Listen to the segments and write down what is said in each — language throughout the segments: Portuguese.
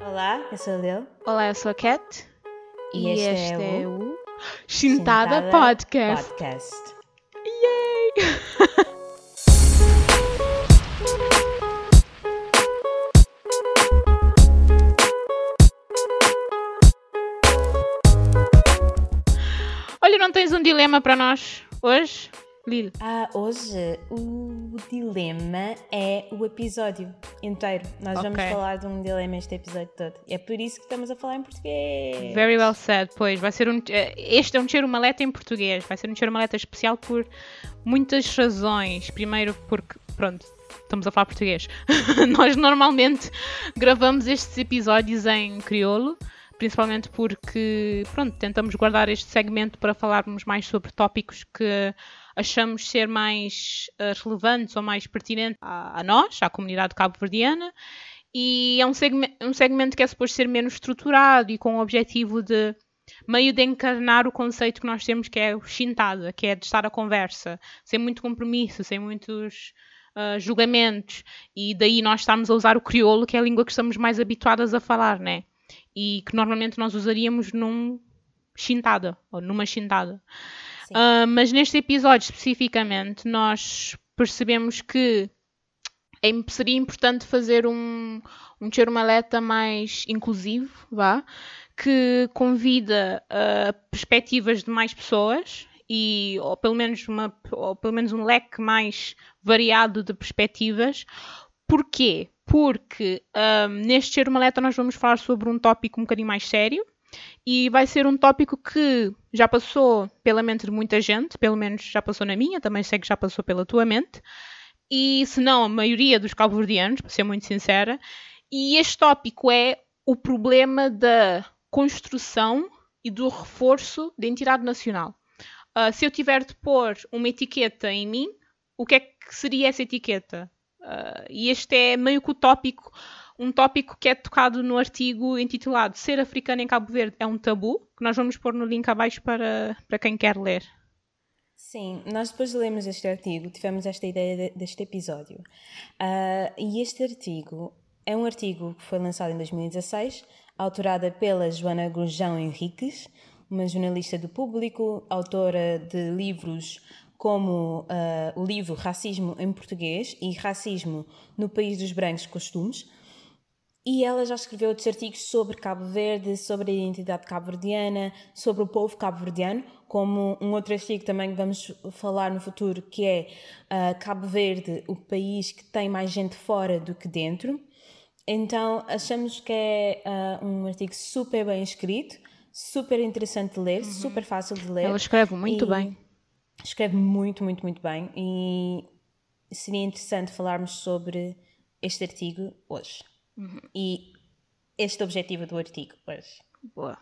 Olá, eu sou a Lil. Olá, eu sou a Cat. E este é o Chintada, Podcast. Podcast. Yay! Olha, não tens um dilema para nós hoje, Lil? Ah, hoje o dilema é o episódio inteiro. Nós vamos Ok. falar de um dilema este episódio todo. É por isso que estamos a falar em português. Very well said, pois. Vai ser um, eh, este é um cheiro maleta em português. Vai ser um cheiro maleta especial por muitas razões. Primeiro, porque, pronto, estamos a falar português. Nós normalmente gravamos estes episódios em crioulo, principalmente porque, pronto, tentamos guardar este segmento para falarmos mais sobre tópicos que achamos ser mais eh, relevantes ou mais pertinentes a, a nós, à comunidade cabo-verdiana. E é um, segme- um segmento que é suposto ser menos estruturado e com o objetivo de meio de encarnar o conceito que nós temos que é o chintada, que é de estar à conversa, sem muito compromisso, sem muitos ah, julgamentos. E daí nós estamos a usar o crioulo, que é a língua que estamos mais habituadas a falar, né? E que normalmente nós usaríamos num chintada, ou numa chintada. Ah, mas neste episódio especificamente, nós percebemos que é seria importante fazer um, um cheiro maleta mais inclusivo, vá, que convida a perspectivas de mais pessoas e ou pelo menos uma ou pelo menos um leque mais variado de perspectivas. Porquê? Porque ahm, neste cheiro maleta nós vamos falar sobre um tópico um bocadinho mais sério e vai ser um tópico que já passou pela mente de muita gente, pelo menos já passou na minha, também sei que já passou pela tua mente e se não a maioria dos cabo-verdianos, para ser muito sincera, e este tópico é o problema da construção e do reforço da entidade nacional. Ah, se eu tiver de pôr uma etiqueta em mim, o que é que seria essa etiqueta? Ah, e este é meio que o tópico, um tópico que é tocado no artigo intitulado Ser africano em Cabo Verde é um tabu, que nós vamos pôr no link abaixo para, para quem quer ler. Sim, nós depois de lermos este artigo, tivemos esta ideia de- deste episódio. Ah, e este artigo é um artigo que foi lançado em 2016, autorada pela Joana Gurjão Henriques, uma jornalista do público, autora de livros como ah, o livro Racismo em Português e Racismo no País dos Brancos Costumes. E ela já escreveu outros artigos sobre Cabo Verde, sobre a identidade cabo-verdiana, sobre o povo cabo-verdiano, como um outro artigo também que vamos falar no futuro, que é ah, Cabo Verde, o país que tem mais gente fora do que dentro. Então achamos que é ah, um artigo super bem escrito, super interessante de ler, super fácil de ler. Ela escreve muito bem. Escreve muito, muito, muito bem e seria interessante falarmos sobre este artigo hoje. E este objetivo do artigo hoje. Boa.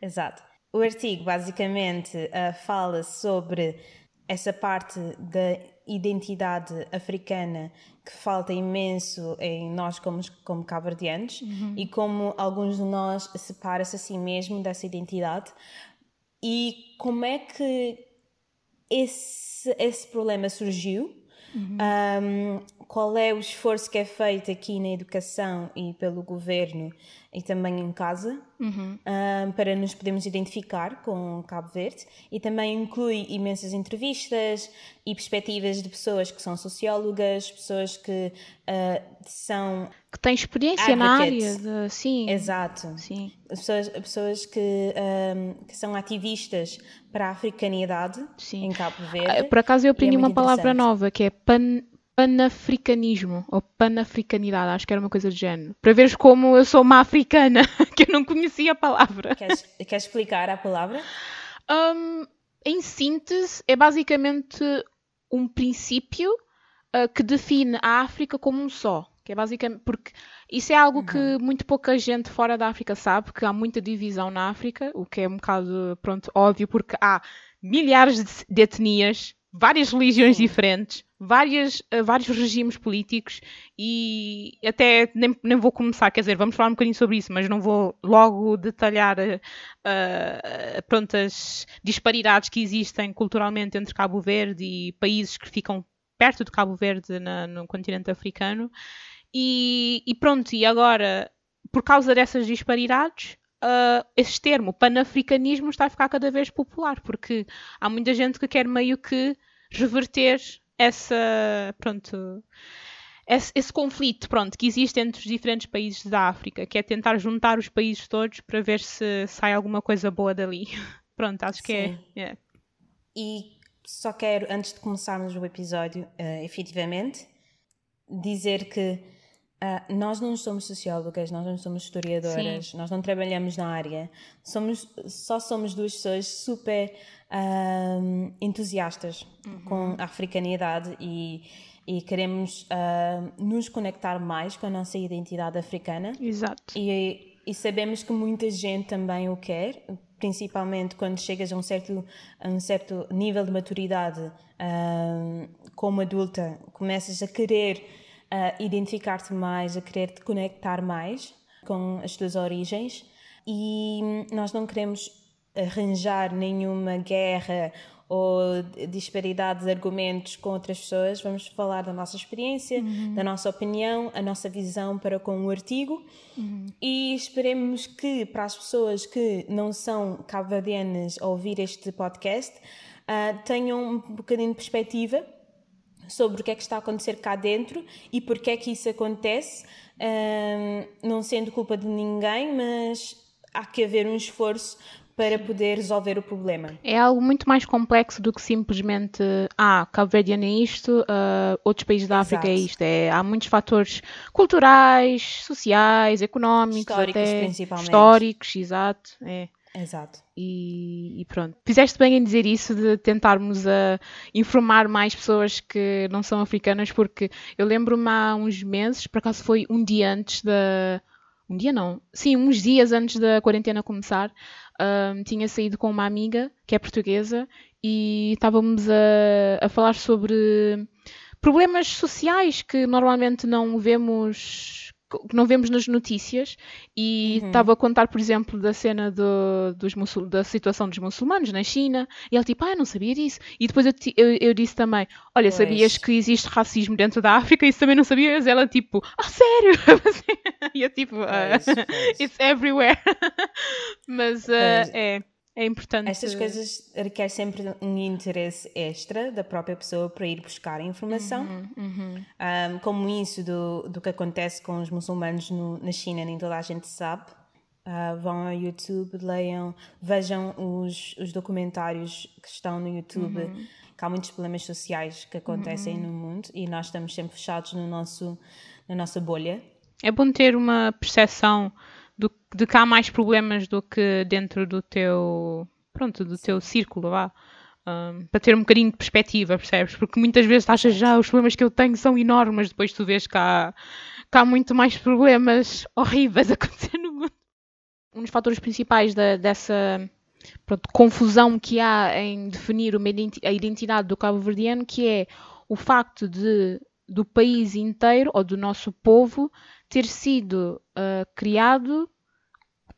Exato. O artigo basicamente ah, fala sobre essa parte da identidade africana que falta imenso em nós como, como cabo-verdianos e como alguns de nós separa-se a si mesmo dessa identidade e como é que esse, esse problema surgiu, um, qual é o esforço que é feito aqui na educação e pelo governo e também em casa um, para nos podermos identificar com Cabo Verde e também inclui imensas entrevistas e perspectivas de pessoas que são sociólogas, pessoas que uh, são Que tem experiência na área Advocates. de. Sim. exato Sim. pessoas, pessoas que, um, que são ativistas para a africanidade Sim. em Cabo Verde. Ah, Por acaso eu aprendi é uma palavra nova que é pan, panafricanismo ou panafricanidade, acho que era uma coisa do género. Para veres como eu sou uma africana, que eu não conhecia a palavra. Queres, queres explicar a palavra? Hum, em síntese, é basicamente um princípio ah, que define a África como um só. Que é basicamente porque isso é algo que muito pouca gente fora da África sabe, que há muita divisão na África, o que é um bocado, pronto, óbvio, porque há milhares de, de etnias, várias religiões diferentes, várias, ah, vários regimes políticos e até nem, nem vou começar, quer dizer, vamos falar um bocadinho sobre isso, mas não vou logo detalhar ah, pronto, as disparidades que existem culturalmente entre Cabo Verde e países que ficam perto de Cabo Verde na- no continente africano. E, e pronto, e agora por causa dessas disparidades, uh, esse termo, panafricanismo, está a ficar cada vez popular, porque há muita gente que quer meio que reverter essa, pronto, esse, esse, conflito, pronto, que existe entre os diferentes países da África, que é tentar juntar os países todos para ver se sai alguma coisa boa dali. pronto, acho que é, Sim. é. Yeah. E só quero, antes de começarmos o episódio, uh, efetivamente, dizer que uh, nós não somos sociólogas, nós não somos historiadoras, Sim. nós não trabalhamos na área, somos, só somos duas pessoas super uh, entusiastas uhum. com a africanidade e, e queremos uh, nos conectar mais com a nossa identidade africana. Exato. E, e sabemos que muita gente também o quer, principalmente quando chegas a um certo, a um certo nível de maturidade como adulta, começas a querer uh, identificar-te mais, a querer te conectar mais com as tuas origens e nós não queremos arranjar nenhuma guerra ou disparidade de argumentos com outras pessoas, vamos falar da nossa experiência, uhum. da nossa opinião, a nossa visão para com o artigo uhum. e esperemos que para as pessoas que não são cabo-verdianas a ouvir este podcast uh, tenham um bocadinho de perspectiva sobre o que é que está a acontecer cá dentro e porque é que isso acontece, uh, não sendo culpa de ninguém, mas há que haver um esforço para poder resolver o problema. É algo muito mais complexo do que simplesmente ah, Cabo Verde é isto, uh, outros países da África é isto. É, há muitos fatores culturais, sociais, económicos, históricos até, principalmente. Históricos, exato. É. Exato. E, e, pronto. Fizeste bem em dizer isso de tentarmos a informar mais pessoas que não são africanas, porque eu lembro-me há uns meses, por acaso foi um dia antes da. Um dia não. Sim, uns dias antes da quarentena começar, um, tinha saído com uma amiga que é portuguesa e estávamos a, a falar sobre problemas sociais que normalmente não vemos que não vemos nas notícias e uhum. estava a contar, por exemplo, da cena do, dos muçul, da situação dos muçulmanos na China e ele tipo, ah, eu não sabia disso. E depois eu, eu, eu disse também, olha, pois. sabias que existe racismo dentro da África? Isso também não sabias? Ela tipo, ah, sério? e eu tipo, uh, it's everywhere. Mas uh, é. É importante. Estas coisas requer sempre um interesse extra da própria pessoa para ir buscar a informação. Uhum, uhum. Um, como isso do, do que acontece com os muçulmanos no, na China, nem toda a gente sabe. Uh, vão ao YouTube, leiam, vejam os, os documentários que estão no YouTube. Uhum. Que há muitos problemas sociais que acontecem uhum. no mundo e nós estamos sempre fechados no nosso, na nossa bolha. É bom ter uma percepção de que há mais problemas do que dentro do teu, pronto, do teu círculo, vá. Um, para ter um bocadinho de perspectiva, percebes? Porque muitas vezes achas já os problemas que eu tenho são enormes, depois tu vês que há, que há muito mais problemas horríveis a acontecer no mundo. Um dos fatores principais da, dessa pronto, confusão que há em definir uma, a identidade do cabo-verdiano, que é o facto de do país inteiro ou do nosso povo ter sido uh, criado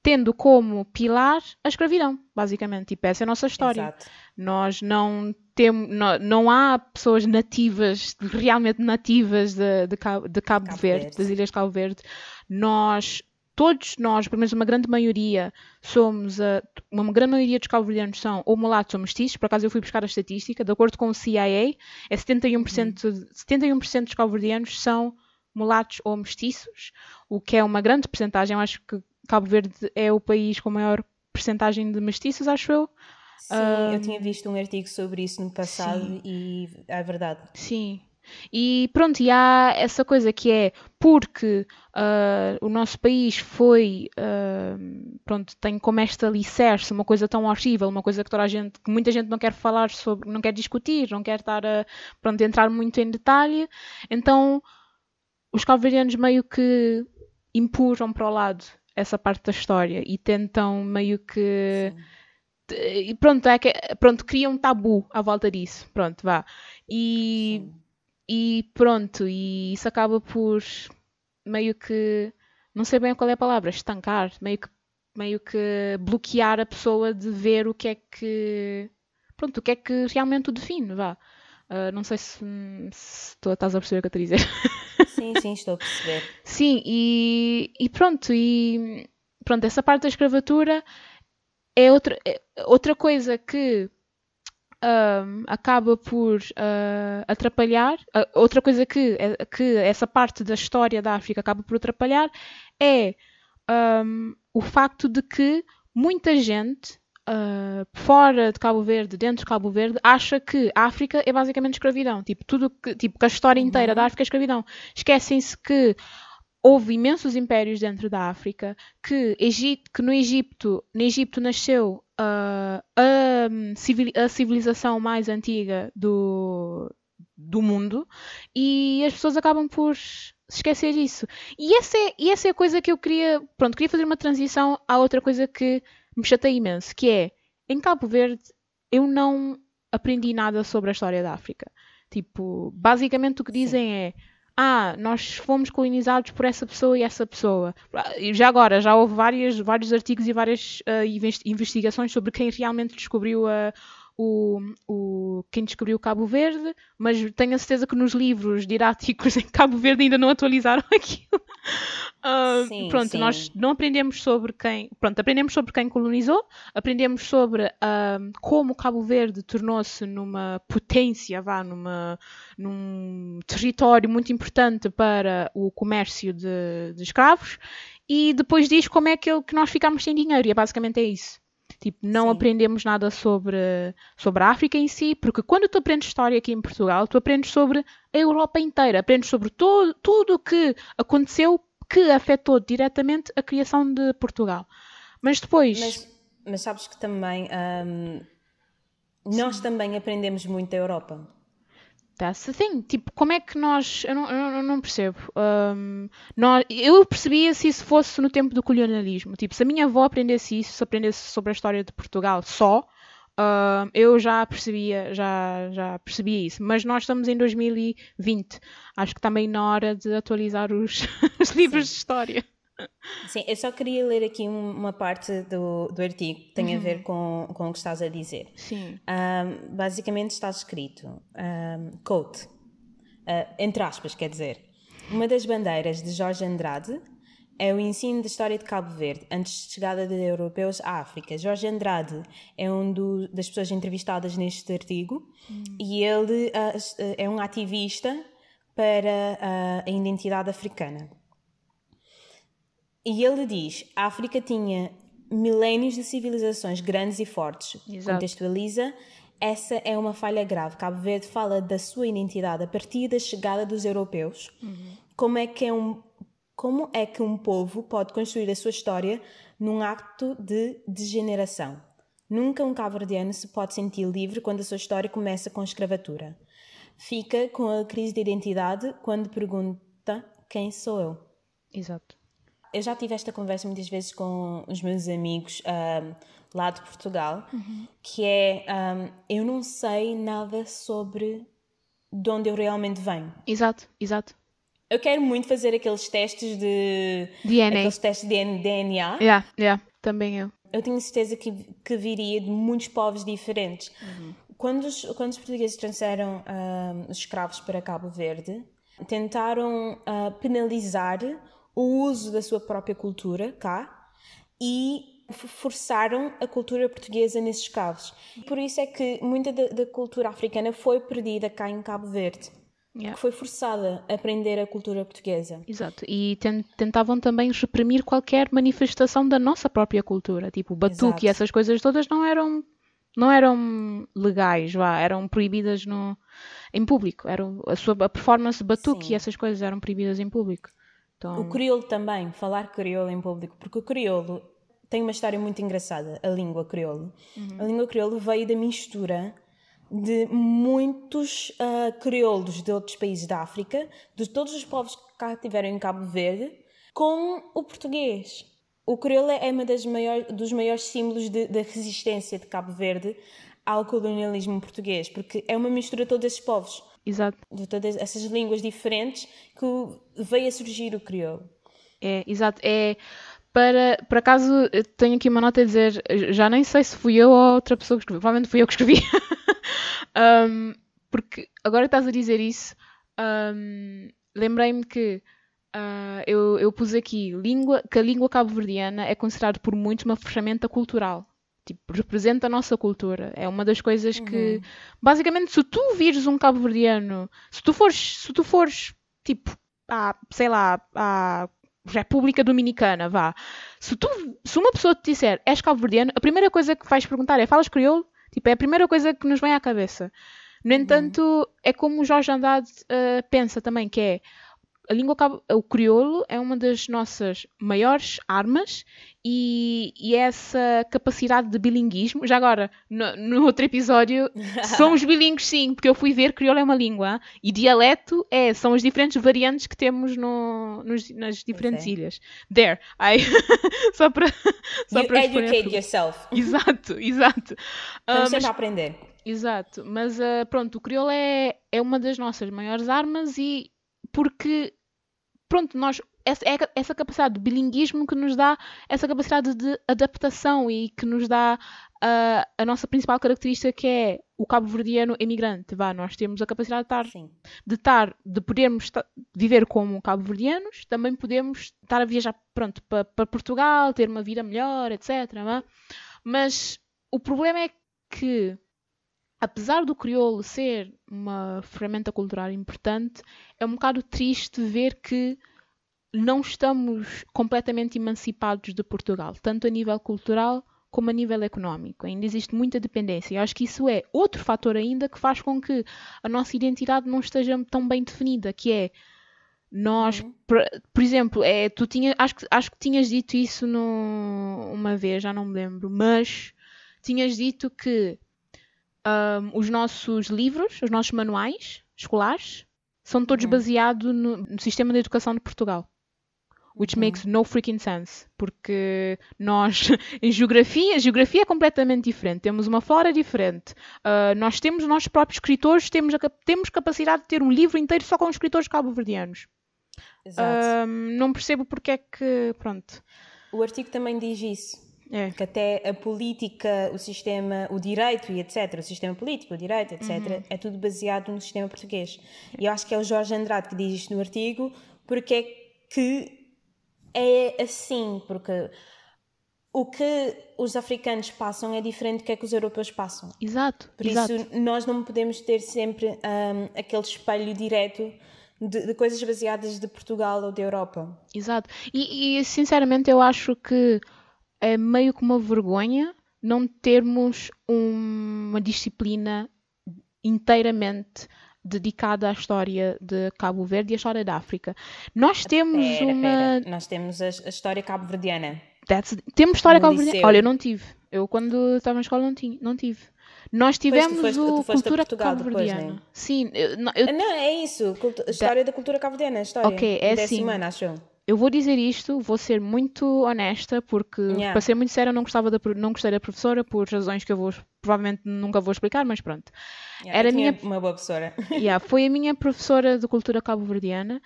tendo como pilar a escravidão, basicamente. Tipo, essa é a nossa história. Exato. Nós não temos, não, não há pessoas nativas, realmente nativas de, de, Cabo, de Cabo, Cabo Verde, Verde, das Ilhas de Cabo Verde. Nós, todos nós, pelo menos uma grande maioria, somos, uh, uma grande maioria dos cabo-verdianos são ou mulatos ou mestiços, por acaso eu fui buscar a estatística, de acordo com o CIA, é 71%, uhum. 71 dos cabo-verdianos são mulatos ou mestiços, o que é uma grande percentagem. Eu acho que Cabo Verde é o país com maior percentagem de mestiços, acho eu. Sim, um, eu tinha visto um artigo sobre isso no passado sim. e é verdade. Sim. E pronto, e há essa coisa que é porque uh, o nosso país foi, uh, pronto, tem como esta alicerce uma coisa tão horrível, uma coisa que toda a gente, que muita gente não quer falar sobre, não quer discutir, não quer estar a, pronto, entrar muito em detalhe, então os calvarianos meio que empurram para o lado essa parte da história e tentam meio que e pronto, é que, pronto, criam um tabu à volta disso. Pronto, vá. E, e pronto, e isso acaba por meio que não sei bem qual é a palavra, estancar, meio que meio que bloquear a pessoa de ver o que é que pronto, o que é que realmente o define, vá. Uh, não sei se, se tu estás a perceber o que eu estou a dizer. Sim, sim, estou a perceber. sim, e, e pronto, e pronto, essa parte da escravatura é outra, é outra coisa que um, acaba por uh, atrapalhar. Uh, outra coisa que, é, que essa parte da história da África acaba por atrapalhar é um, o facto de que muita gente uh, fora de Cabo Verde, dentro de Cabo Verde, acha que a África é basicamente escravidão. Tipo, tudo que, tipo, que a história inteira uhum. da África é escravidão. Esquecem-se que houve imensos impérios dentro da África, que, Egito, que no Egito, no Egito nasceu uh, a, a, civilização mais antiga do, do mundo e as pessoas acabam por se esquecer disso. E essa, é, e essa é a coisa que eu queria, pronto, queria fazer uma transição à outra coisa que me chateia imenso, que é, em Cabo Verde, eu não aprendi nada sobre a história da África. Tipo, basicamente o que dizem Sim. é ah, nós fomos colonizados por essa pessoa e essa pessoa. Já agora, já houve várias, vários artigos e várias uh, investigações sobre quem realmente descobriu a, o, o, quem descobriu Cabo Verde, mas tenho a certeza que nos livros didáticos em Cabo Verde ainda não atualizaram aquilo. Uh, sim, pronto, sim. nós não aprendemos sobre quem. Pronto, aprendemos sobre quem colonizou, aprendemos sobre uh, como Cabo Verde tornou-se numa potência, vá, numa, num território muito importante para o comércio de, de escravos, e depois diz como é que, que nós ficámos sem dinheiro, e é basicamente é isso. Tipo, não Sim. aprendemos nada sobre, sobre a África em si, porque quando tu aprendes história aqui em Portugal, tu aprendes sobre a Europa inteira, aprendes sobre todo, tudo o que aconteceu que afetou diretamente a criação de Portugal. Mas depois. Mas, mas sabes que também. Um, nós também aprendemos muito da Europa. That's the thing. Tipo, como é que nós. Eu não, eu não percebo. Um, nós, eu percebia se isso fosse no tempo do colonialismo. Tipo, se a minha avó aprendesse isso, se aprendesse sobre a história de Portugal só, uh, eu já percebia, já, já percebia isso. Mas nós estamos em 2020. Acho que também na hora de atualizar os, os livros Sim. de história. Sim, eu só queria ler aqui uma parte do, do artigo que tem uhum. a ver com, com o que estás a dizer. Sim. Um, basicamente está escrito, um, quote, uh, entre aspas, quer dizer, uma das bandeiras de Jorge Andrade é o ensino da história de Cabo Verde antes da chegada de europeus à África. Jorge Andrade é um do, das pessoas entrevistadas neste artigo uhum. e ele uh, é um ativista para uh, a identidade africana. E ele diz: a África tinha milénios de civilizações grandes e fortes. Exato. Contextualiza. Essa é uma falha grave. Cabo Verde fala da sua identidade a partir da chegada dos europeus. Uhum. Como é que é um como é que um povo pode construir a sua história num acto de degeneração? Nunca um cabo-verdiano se pode sentir livre quando a sua história começa com escravatura. Fica com a crise de identidade quando pergunta quem sou eu. Exato eu já tive esta conversa muitas vezes com os meus amigos um, lá de Portugal, uhum. que é um, eu não sei nada sobre de onde eu realmente venho. Exato, exato. Eu quero muito fazer aqueles testes de DNA. Aqueles testes de DNA. Yeah, yeah, também eu. Eu tenho certeza que, que viria de muitos povos diferentes. Uhum. Quando, os, quando os portugueses trouxeram um, os escravos para Cabo Verde, tentaram uh, penalizar o uso da sua própria cultura cá e forçaram a cultura portuguesa nesses casos. Por isso é que muita da, da cultura africana foi perdida cá em Cabo Verde. Yeah. Que foi forçada a aprender a cultura portuguesa. Exato. E tentavam também reprimir qualquer manifestação da nossa própria cultura. Tipo, batuque e essas coisas todas não eram não eram legais, vá, eram proibidas no, em público. Eram, a sua a performance batuque Sim. e essas coisas eram proibidas em público. Então... O crioulo também, falar crioulo em público, porque o crioulo tem uma história muito engraçada, a língua crioulo. Uhum. A língua crioulo veio da mistura de muitos uh, crioulos de outros países da África, de todos os povos que cá tiveram em Cabo Verde, com o português. O crioulo é um dos maiores símbolos de resistência de Cabo Verde ao colonialismo português, porque é uma mistura de todos esses povos. Exato. De todas essas línguas diferentes que veio a surgir o crioulo. É, exato. É, para, por acaso, tenho aqui uma nota a dizer, já nem sei se fui eu ou outra pessoa que escreveu, provavelmente fui eu que escrevi. um, porque agora que estás a dizer isso, um, lembrei-me que uh, eu, eu pus aqui língua, que a língua cabo-verdiana é considerada por muitos uma ferramenta cultural. Tipo, representa a nossa cultura. É uma das coisas que, uhum. basicamente, se tu vires um cabo-verdiano, se tu fores, se tu fores, tipo, a, sei lá, a República Dominicana, vá. Se, tu, se uma pessoa te disser és cabo-verdiano, a primeira coisa que vais perguntar é falas crioulo? Tipo, é a primeira coisa que nos vem à cabeça. No uhum. entanto, uhum. é como o Jorge Andrade uh, pensa também, que é a língua o crioulo é uma das nossas maiores armas e, e essa capacidade de bilinguismo. Já agora, no, no outro episódio, somos bilíngues sim, porque eu fui ver crioulo é uma língua e dialeto é, são as diferentes variantes que temos no, nos, nas diferentes okay. ilhas. There, I, só para só you para educate yourself. Exato, exato. Estamos uh, sempre a aprender. Exato, mas uh, pronto, o crioulo é, é uma das nossas maiores armas e porque pronto, nós essa, é essa capacidade de bilinguismo que nos dá essa capacidade de adaptação e que nos dá uh, a nossa principal característica que é o cabo-verdiano imigrante. Vá, nós temos a capacidade de estar, de estar, de podermos viver como cabo-verdianos, também podemos estar a viajar pronto, para, Portugal, ter uma vida melhor, etc. Mas o problema é que apesar do crioulo ser uma ferramenta cultural importante, é um bocado triste ver que não estamos completamente emancipados de Portugal, tanto a nível cultural como a nível económico. Ainda existe muita dependência. Eu acho que isso é outro fator ainda que faz com que a nossa identidade não esteja tão bem definida, que é nós, uhum. por, por, exemplo, é, tu tinha, acho, que, acho que tinhas dito isso no, uma vez, já não me lembro, mas tinhas dito que um, os nossos livros, os nossos manuais escolares, são todos uhum. baseados no, no, sistema de educação de Portugal. Which uhum. makes no freaking sense. Porque nós, em geografia, a geografia é completamente diferente. Temos uma flora diferente. Uh, nós temos os nossos próprios escritores, temos, a, temos capacidade de ter um livro inteiro só com escritores cabo-verdianos. Exato. não percebo porque é que. Pronto. O artigo também diz isso é. Que até a política, o sistema, o direito e etc., o sistema político, o direito, etc., uhum. é tudo baseado no sistema português. E eu acho que é o Jorge Andrade que diz isto no artigo, porque é que é assim, porque o que os africanos passam é diferente do que é que os europeus passam. Exato. Por exato. isso, nós não podemos ter sempre um, aquele espelho direto de, de, coisas baseadas de Portugal ou da Europa. Exato. E, e sinceramente, eu acho que é meio que uma vergonha não termos uma disciplina inteiramente dedicada à história de Cabo Verde e à história da África. Nós temos pera, uma. Pera. Nós temos a, história cabo-verdiana. Temos história cabo-verdiana. Olha, eu não tive. Eu, quando estava na escola, não, tinha, não tive. Nós tivemos foste, o cultura cabo-verdiana. Né? Sim, eu, não, eu... não, é isso. A história da, da cultura cabo-verdiana. História. Ok, é assim. Semana, acho eu vou dizer isto, vou ser muito honesta, porque, yeah. para ser muito séria, eu não, gostava da, não gostei da professora por razões que eu vou, provavelmente nunca vou explicar, mas pronto. Yeah, Era minha uma boa professora. Yeah, foi a minha professora de cultura cabo-verdiana,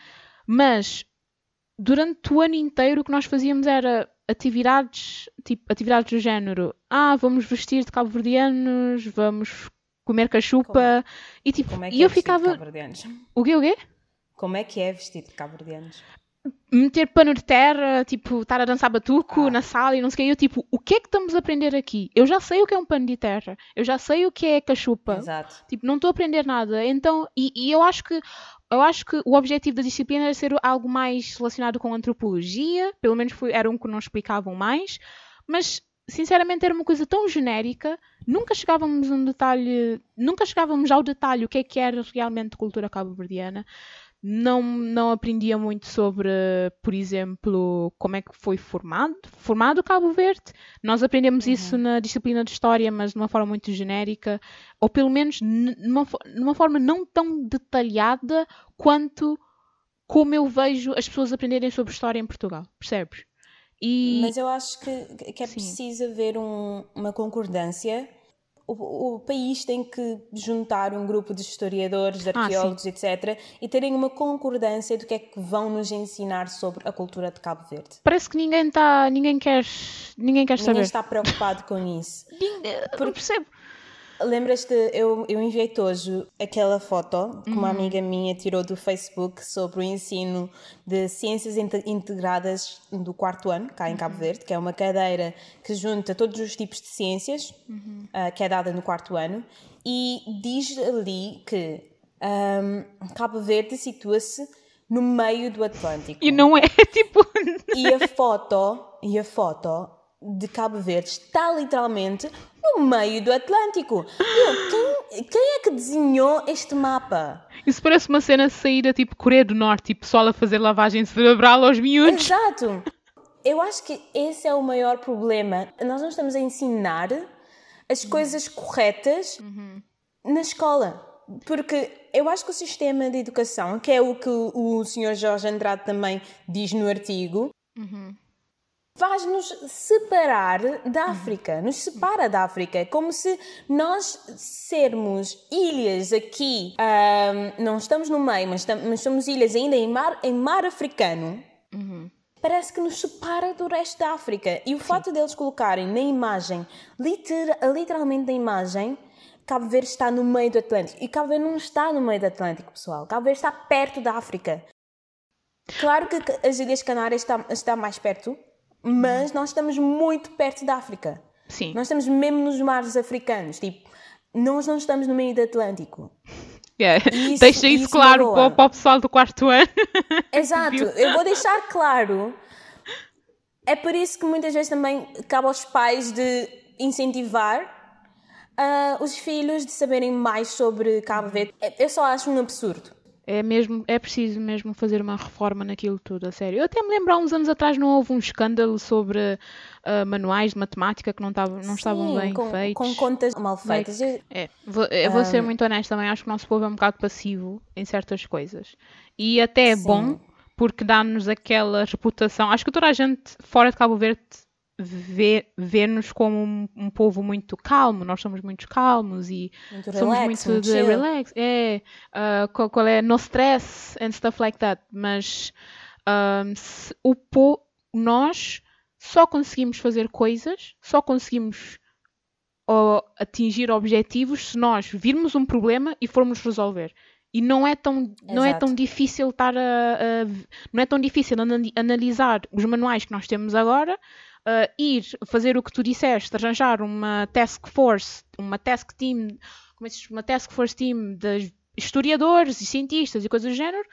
mas durante o ano inteiro o que nós fazíamos era atividades, tipo, atividades do género, ah, vamos vestir de cabo-verdianos, vamos comer cachupa, Como? e tipo, Como é que e é eu ficava... O quê, o quê? Como é que é vestido de cabo-verdianos? Meter pano de terra, tipo, estar a dançar batuco ah. na sala e não sei o que. Eu, tipo, o que é que estamos a aprender aqui? Eu já sei o que é um pano de terra. Eu já sei o que é cachupa. Exato. Tipo, não estou a aprender nada. Então, e, e, eu acho que eu acho que o objetivo da disciplina era ser algo mais relacionado com antropologia, pelo menos foi, era um que não explicavam mais, mas sinceramente era uma coisa tão genérica, nunca chegávamos a um detalhe, nunca chegávamos ao detalhe o que é que era realmente cultura cabo-verdiana não, não aprendia muito sobre, por exemplo, como é que foi formado, formado Cabo Verde. Nós aprendemos uhum. isso na disciplina de História, mas de uma forma muito genérica, ou pelo menos numa, numa forma não tão detalhada quanto como eu vejo as pessoas aprenderem sobre História em Portugal, percebes? E... Mas eu acho que, que é preciso haver um, uma concordância o, o, país tem que juntar um grupo de historiadores, de ah, arqueólogos, ah, etc., e terem uma concordância do que é que vão nos ensinar sobre a cultura de Cabo Verde. Parece que ninguém está, ninguém quer, ninguém quer ninguém saber. Ninguém está preocupado com isso. Porque... Não percebo. Lembras-te, eu, eu enviei-te hoje aquela foto que uma Uhum. amiga minha tirou do Facebook sobre o ensino de ciências inte- integradas do quarto ano, cá em Uhum. Cabo Verde, que é uma cadeira que junta todos os tipos de ciências, Uhum. ah, que é dada no quarto ano, e diz ali que ahm, Cabo Verde situa-se no meio do Atlântico. E não é tipo. E a foto, e a foto de Cabo Verde está literalmente no meio do Atlântico. Eu, quem, quem é que desenhou este mapa? Isso parece uma cena saída tipo Coreia do Norte, tipo pessoal a fazer lavagem cerebral aos miúdos. Exato. Eu acho que esse é o maior problema. Nós não estamos a ensinar as coisas corretas na escola. Porque eu acho que o sistema de educação, que é o que o Sr. Jorge Andrade também diz no artigo, faz-nos separar da África, nos separa da África. É como se nós sermos ilhas aqui, ahm, não estamos no meio, mas, mas somos ilhas ainda em mar, em mar africano. Parece que nos separa do resto da África. E o fato deles colocarem na imagem, liter- literalmente na imagem, Cabo Verde está no meio do Atlântico. E Cabo Verde não está no meio do Atlântico, pessoal. Cabo Verde está perto da África. Claro que as Ilhas Canárias está, está mais perto, mas nós estamos muito perto da África. Sim. Nós estamos mesmo nos mares africanos. Tipo, nós não estamos no meio do Atlântico. Yeah. Isso- Deixa isso, isso claro para, o- para o pessoal do quarto ano. Exato, eu vou deixar claro. É por isso que muitas vezes também cabe aos pais de incentivar ah, os filhos de saberem mais sobre Cabo Verde. Eu só acho um absurdo. É mesmo, é preciso mesmo fazer uma reforma naquilo tudo, a sério. Eu até me lembro há uns anos atrás não houve um escândalo sobre ah, manuais de matemática que não, estavam não estavam Sim, bem com, feitos. com contas mal feitas. Eu- É, vou, eu vou ser muito honesta também, acho que o nosso povo é um bocado passivo em certas coisas. E até é Sim. bom, porque dá-nos aquela reputação. Acho que toda a gente fora de Cabo Verde vê- vê-nos como um, um povo muito calmo, nós somos muito calmos e Muito somos relax, muito muito de chill. relax, é, ah, qual, qual é, no stress and stuff like that, mas ahm, se- o po nós só conseguimos fazer coisas, só conseguimos ó, atingir objetivos se nós virmos um problema e formos resolver. E não é tão, não é tão difícil estar a, a- não é tão difícil anali- analisar os manuais que nós temos agora, ah, ir fazer o que tu disseste, arranjar uma task force, uma task team, como é que uma task force team de historiadores e cientistas e coisas do género,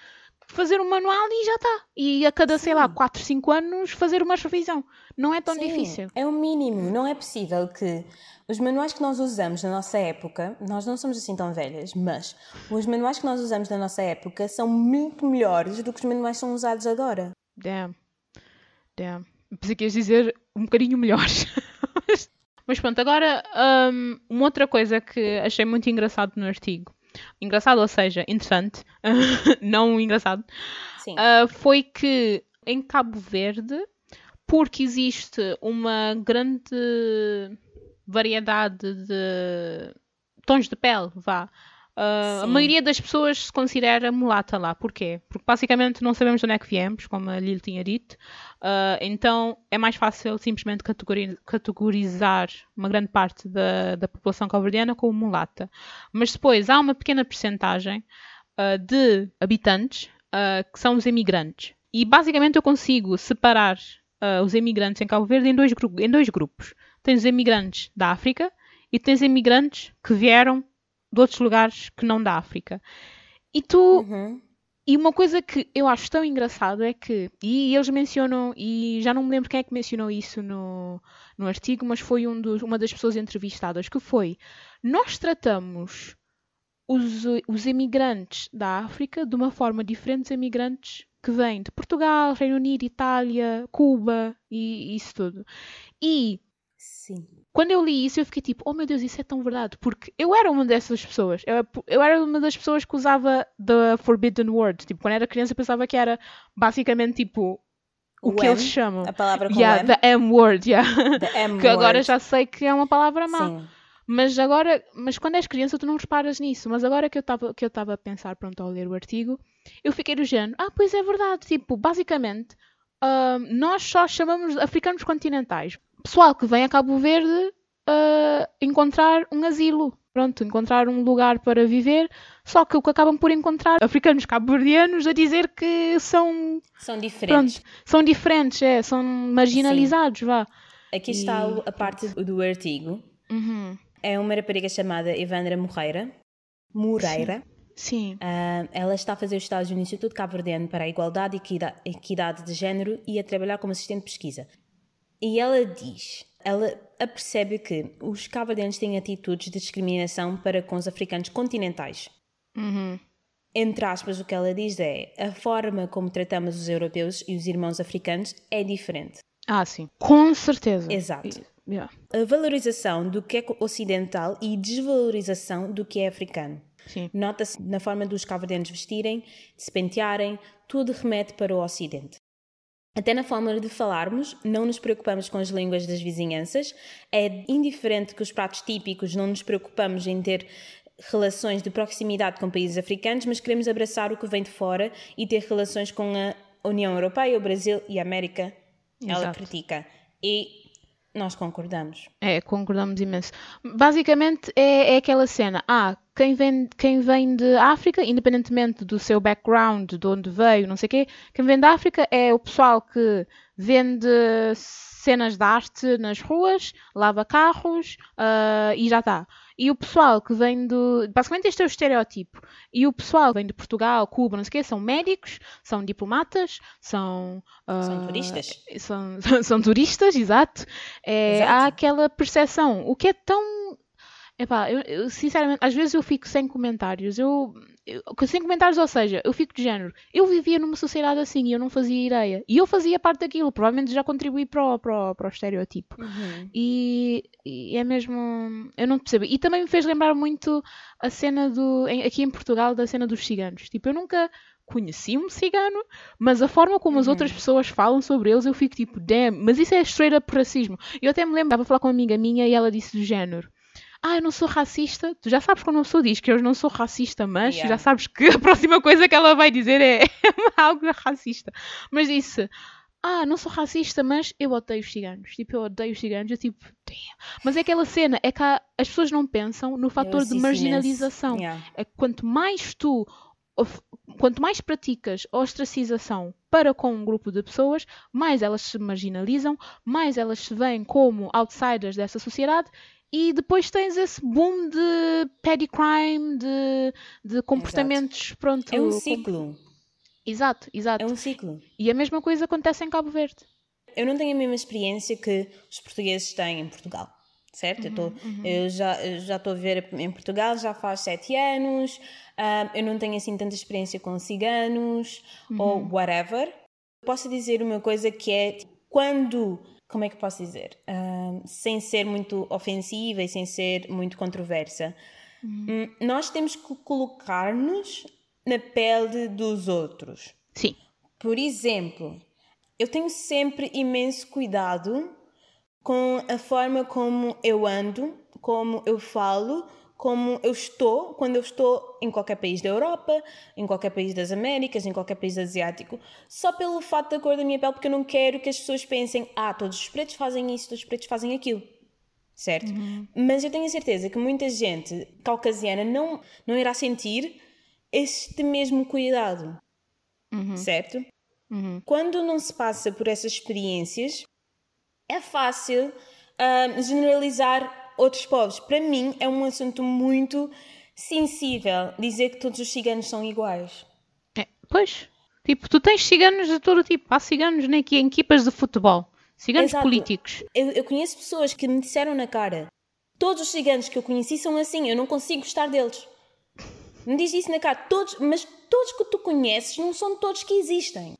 fazer um manual e já está. E a cada, sei lá, 4, 5 anos fazer uma revisão. Não é tão Sim, difícil. É o mínimo. Não é possível que os manuais que nós usamos na nossa época, nós não somos assim tão velhas, mas os manuais que nós usamos na nossa época são muito melhores do que os manuais que são usados agora. Damn. Damn. Pensei que ias dizer um bocadinho melhores. Mas pronto, agora hum, uma outra coisa que achei muito engraçado no artigo. Engraçado, ou seja, interessante, não engraçado, ah, foi que em Cabo Verde, porque existe uma grande variedade de tons de pele, vá. Ah, a maioria das pessoas se considera mulata lá. Porquê? Porque basicamente não sabemos de onde é que viemos, como a Lili tinha dito. Ah, então é mais fácil simplesmente categori- categorizar uma grande parte da, da população cabo-verdiana como mulata. Mas depois há uma pequena percentagem ah, de habitantes que são os imigrantes. E basicamente eu consigo separar os imigrantes em Cabo Verde em dois, em dois grupos. Tens os imigrantes da África e tens imigrantes que vieram de outros lugares que não da África. E tu Uhum. e uma coisa que eu acho tão engraçado é que, e eles mencionam, e já não me lembro quem é que mencionou isso no, no artigo, mas foi um dos, uma das pessoas entrevistadas, que foi, nós tratamos os, os imigrantes da África de uma forma diferente dos imigrantes que vêm de Portugal, Reino Unido, Itália, Cuba e isso tudo. E Sim. Quando eu li isso, eu fiquei tipo, oh meu Deus, isso é tão verdade. Porque eu era uma dessas pessoas. Eu, eu era uma das pessoas que usava the forbidden word. Tipo, quando era criança, eu pensava que era basicamente tipo o, O que M, eles chamam. A palavra com Yeah, M. the M word, yeah. The M que agora já sei que é uma palavra má. Sim. Mas agora, mas quando és criança, tu não reparas nisso. Mas agora que eu estava que eu estava a pensar, pronto, ao ler o artigo, eu fiquei do género, ah, pois é verdade. Tipo, basicamente, ah, nós só chamamos africanos continentais. Pessoal que vem a Cabo Verde ah, encontrar um asilo. pronto, encontrar um lugar para viver, só que o que acabam por encontrar africanos cabo-verdianos a dizer que são são diferentes. Pronto, são diferentes, é, são marginalizados, Sim. vá. Aqui e... está a parte do artigo. Uhum. É uma rapariga chamada Evandra Moreira. Moreira. Sim. Uh, ela está a fazer o estágio no Instituto Cabo Verdeano para a Igualdade e Equidade de Género e a trabalhar como assistente de pesquisa. E ela diz, ela apercebe que os cabo-verdianos têm atitudes de discriminação para com os africanos continentais. Uhum. Entre aspas, o que ela diz é a forma como tratamos os europeus e os irmãos africanos é diferente. Ah, sim. Com certeza. Exato. Yeah. A valorização do que é ocidental e desvalorização do que é africano. Nota-se na forma dos cabo vestirem, de se pentearem, tudo remete para o Ocidente. Até na forma de falarmos, não nos preocupamos com as línguas das vizinhanças. É indiferente que os pratos típicos, não nos preocupamos em ter relações de proximidade com países africanos, mas queremos abraçar o que vem de fora e ter relações com a União Europeia, o Brasil e a América. Exato. Ela critica. E nós concordamos. É, concordamos imenso. Basicamente é, é aquela cena. Ah, quem vem, quem vem de África, independentemente do seu background, de onde veio, não sei o quê, quem vem da África é o pessoal que vende cenas de arte nas ruas, lava carros uh, e já está. E o pessoal que vem do. Basicamente, este é o estereótipo. E o pessoal que vem de Portugal, Cuba, não sei o quê, são médicos, são diplomatas, são. Uh, são turistas. São, são, são turistas, exato. É, exato. Há aquela percepção. O que é tão Epá, eu, eu, sinceramente, às vezes eu fico sem comentários. Eu, eu, sem comentários, ou seja, eu fico de género. Eu vivia numa sociedade assim e eu não fazia ideia. E eu fazia parte daquilo. Provavelmente já contribuí para o, para o, para o estereotipo. Uhum. E, e, é mesmo. Eu não percebo. E também me fez lembrar muito a cena do. aqui em Portugal, da cena dos ciganos. Tipo, eu nunca conheci um cigano, mas a forma como as uhum. outras pessoas falam sobre eles, eu fico tipo, damn, mas isso é straight up racismo. Eu até me lembro, estava a falar com uma amiga minha e ela disse do género ah, eu não sou racista. Tu já sabes quando uma pessoa diz que eu não sou racista, mas yeah. já sabes que a próxima coisa que ela vai dizer é algo racista. Mas disse, ah, não sou racista, mas eu odeio os ciganos. Tipo, eu odeio os ciganos. Eu tipo, damn. Mas é aquela cena, é que há, as pessoas não pensam no fator de marginalização. Yeah. É que quanto mais tu quanto mais praticas ostracização para com um grupo de pessoas, mais elas se marginalizam, mais elas se veem como outsiders dessa sociedade e depois tens esse boom de petty crime, de, de comportamentos. Exato. Pronto, é um ciclo. Exato, exato. É um ciclo. E a mesma coisa acontece em Cabo Verde. Eu não tenho a mesma experiência que os portugueses têm em Portugal, certo? Uhum, eu, tô, uhum. eu já já estou a ver em Portugal já faz sete anos, uh, eu não tenho assim tanta experiência com ciganos uhum. ou whatever. Posso dizer uma coisa que é quando como é que posso dizer? Uh, sem ser muito ofensiva e sem ser muito controversa. Uhum. Nós temos que colocar-nos na pele dos outros. Sim. Por exemplo, eu tenho sempre imenso cuidado com a forma como eu ando, como eu falo, como eu estou quando eu estou em qualquer país da Europa, em qualquer país das Américas, em qualquer país asiático, só pelo fato da cor da minha pele, porque eu não quero que as pessoas pensem, ah, todos os pretos fazem isso, todos os pretos fazem aquilo. Certo? Uhum. Mas eu tenho a certeza que muita gente caucasiana não, não irá sentir este mesmo cuidado. Uhum. Certo? Uhum. Quando não se passa por essas experiências, é fácil uh, generalizar outros povos. Para mim é um assunto muito sensível dizer que todos os ciganos são iguais. É, pois, tipo, tu tens ciganos de todo tipo. Há ciganos nem aqui em equipas de futebol. Ciganos Exato. políticos. Eu, eu conheço pessoas que me disseram na cara todos os ciganos que eu conheci são assim, eu não consigo gostar deles. Me diz isso na cara, todos, mas todos que tu conheces não são todos que existem.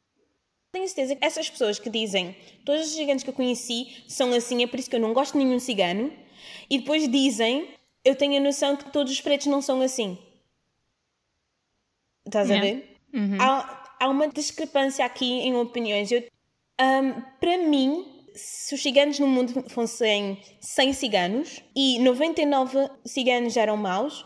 Tenho certeza que essas pessoas que dizem todos os ciganos que eu conheci são assim, é por isso que eu não gosto de nenhum cigano, e depois dizem, eu tenho a noção que todos os pretos não são assim. Estás yeah. a ver? Uhum. Há, há uma discrepância aqui em opiniões. Eu, um, para mim, se os ciganos no mundo fossem 100 ciganos e 99 ciganos eram maus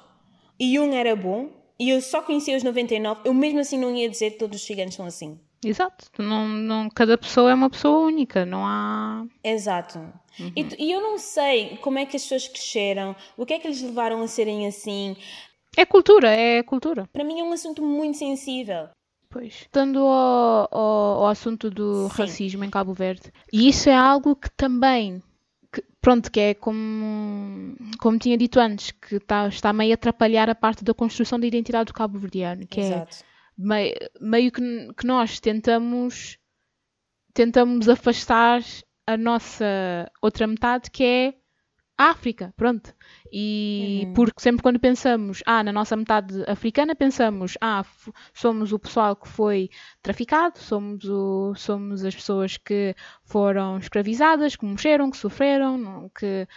e um era bom e eu só conhecia os 99, eu mesmo assim não ia dizer que todos os ciganos são assim. Exato. Não, não, cada pessoa é uma pessoa única, não há. Exato. Uhum. E, e, eu não sei como é que as pessoas cresceram, o que é que eles levaram a serem assim. É cultura, é cultura. Para mim é um assunto muito sensível. Pois. Estando ao, ao, ao assunto do Sim. racismo em Cabo Verde, e isso é algo que também que, pronto, que é como, como tinha dito antes, que está, está meio a atrapalhar a parte da construção da identidade do cabo-verdiano, que é Exato. é meio, meio que, que nós tentamos tentamos afastar a nossa outra metade que é a África, pronto. E uhum. porque sempre quando pensamos, ah, na nossa metade africana, pensamos, ah, somos o pessoal que foi traficado, somos, o, somos as pessoas que foram escravizadas, que morreram, que sofreram, que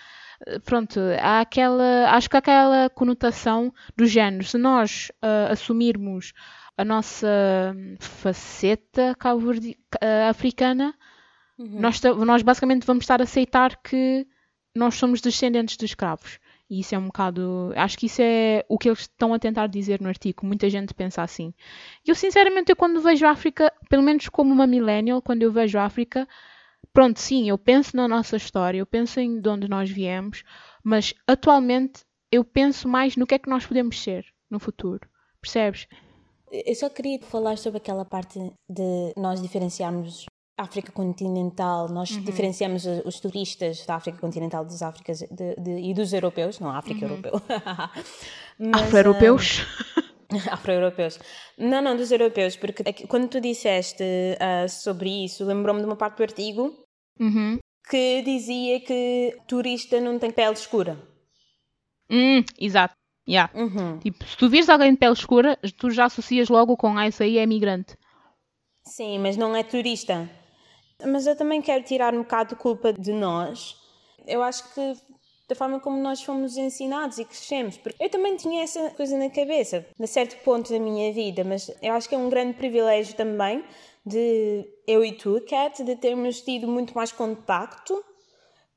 pronto, há aquela, acho que há aquela conotação do género. Se nós uh, assumirmos a nossa faceta uh, africana, uhum. nós, nós basicamente vamos estar a aceitar que nós somos descendentes de escravos. E isso é um bocado. Acho que isso é o que eles estão a tentar dizer no artigo. Muita gente pensa assim. Eu, sinceramente, eu quando vejo a África, pelo menos como uma millennial, quando eu vejo a África, pronto, sim, eu penso na nossa história, eu penso em de onde nós viemos, mas atualmente eu penso mais no que é que nós podemos ser no futuro. Percebes? Eu só queria falar sobre aquela parte de nós diferenciarmos África continental, nós uhum. diferenciamos os turistas da África continental dos Áfricas de, de, e dos europeus, não África uhum. europeu. Afro-europeus? Um, Afro-europeus. Não, não, dos europeus, porque quando tu disseste uh, sobre isso, lembrou-me de uma parte do artigo uhum. que dizia que turista não tem pele escura. Hum, exato. Yeah. Uhum. Tipo, se tu vires alguém de pele escura, tu já associas logo com ah, isso aí é migrante. Sim, mas não é turista. Mas eu também quero tirar um bocado de culpa de nós. Eu acho que da forma como nós fomos ensinados e crescemos. Porque eu também tinha essa coisa na cabeça, a certo ponto da minha vida, mas eu acho que é um grande privilégio também de eu e tu, Kat, de termos tido muito mais contacto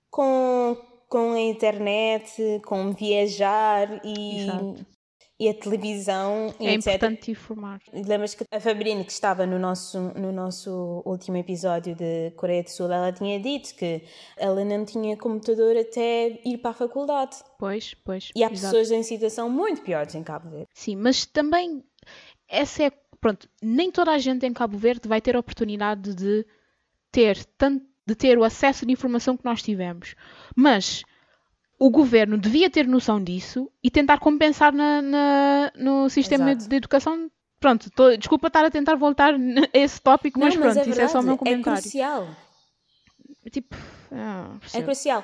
com, com a internet, com viajar e Exato e a televisão é etc. importante informar. Lembras que a Fabrina, que estava no nosso, no nosso último episódio de Coreia do Sul, ela tinha dito que ela não tinha computador até ir para a faculdade. Pois, pois. E há exato. pessoas em situação muito piores em Cabo Verde. Sim, mas também essa é. Pronto, nem toda a gente em Cabo Verde vai ter a oportunidade de ter tanto de ter o acesso de informação que nós tivemos. Mas o governo devia ter noção disso e tentar compensar na, na no sistema de, de, educação. Pronto, tô, desculpa estar a tentar voltar a esse tópico, Não, mas, mas pronto, é isso é só o meu é comentário. É crucial. Tipo, ah, é crucial.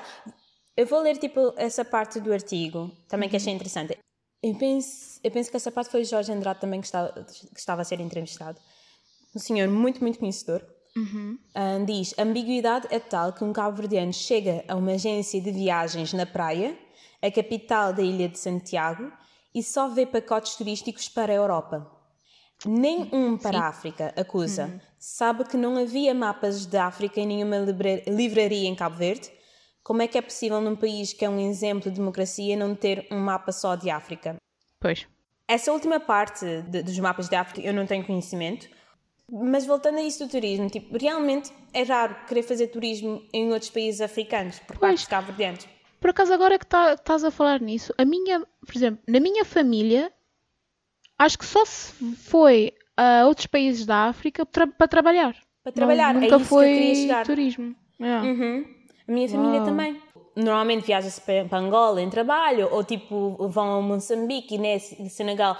Eu vou ler tipo essa parte do artigo, também que achei uhum. interessante. Eu penso, eu penso que essa parte foi o Jorge Andrade também que estava, que estava a ser entrevistado. Um senhor muito, muito conhecedor. Uhum. Um, diz: a ambiguidade é tal que um cabo-verdiano chega a uma agência de viagens na praia, a capital da ilha de Santiago, e só vê pacotes turísticos para a Europa. Nem um para Sim. a África, acusa. Uhum. Sabe que não havia mapas de África em nenhuma livraria em Cabo Verde? Como é que é possível num país que é um exemplo de democracia não ter um mapa só de África? Pois. Essa última parte de, dos mapas de África eu não tenho conhecimento, mas voltando a isso do turismo, tipo, realmente é raro querer fazer turismo em outros países africanos, por parte dos cabo-verdianos. Por acaso, agora que tá, estás tá, a falar nisso, a minha, por exemplo, na minha família, acho que só se foi a outros países da África para trabalhar. Para trabalhar, Não, é nunca é foi turismo. Yeah. Uhum. A minha família Uau. também. Normalmente viaja-se para Angola em trabalho, ou tipo vão a Moçambique e Senegal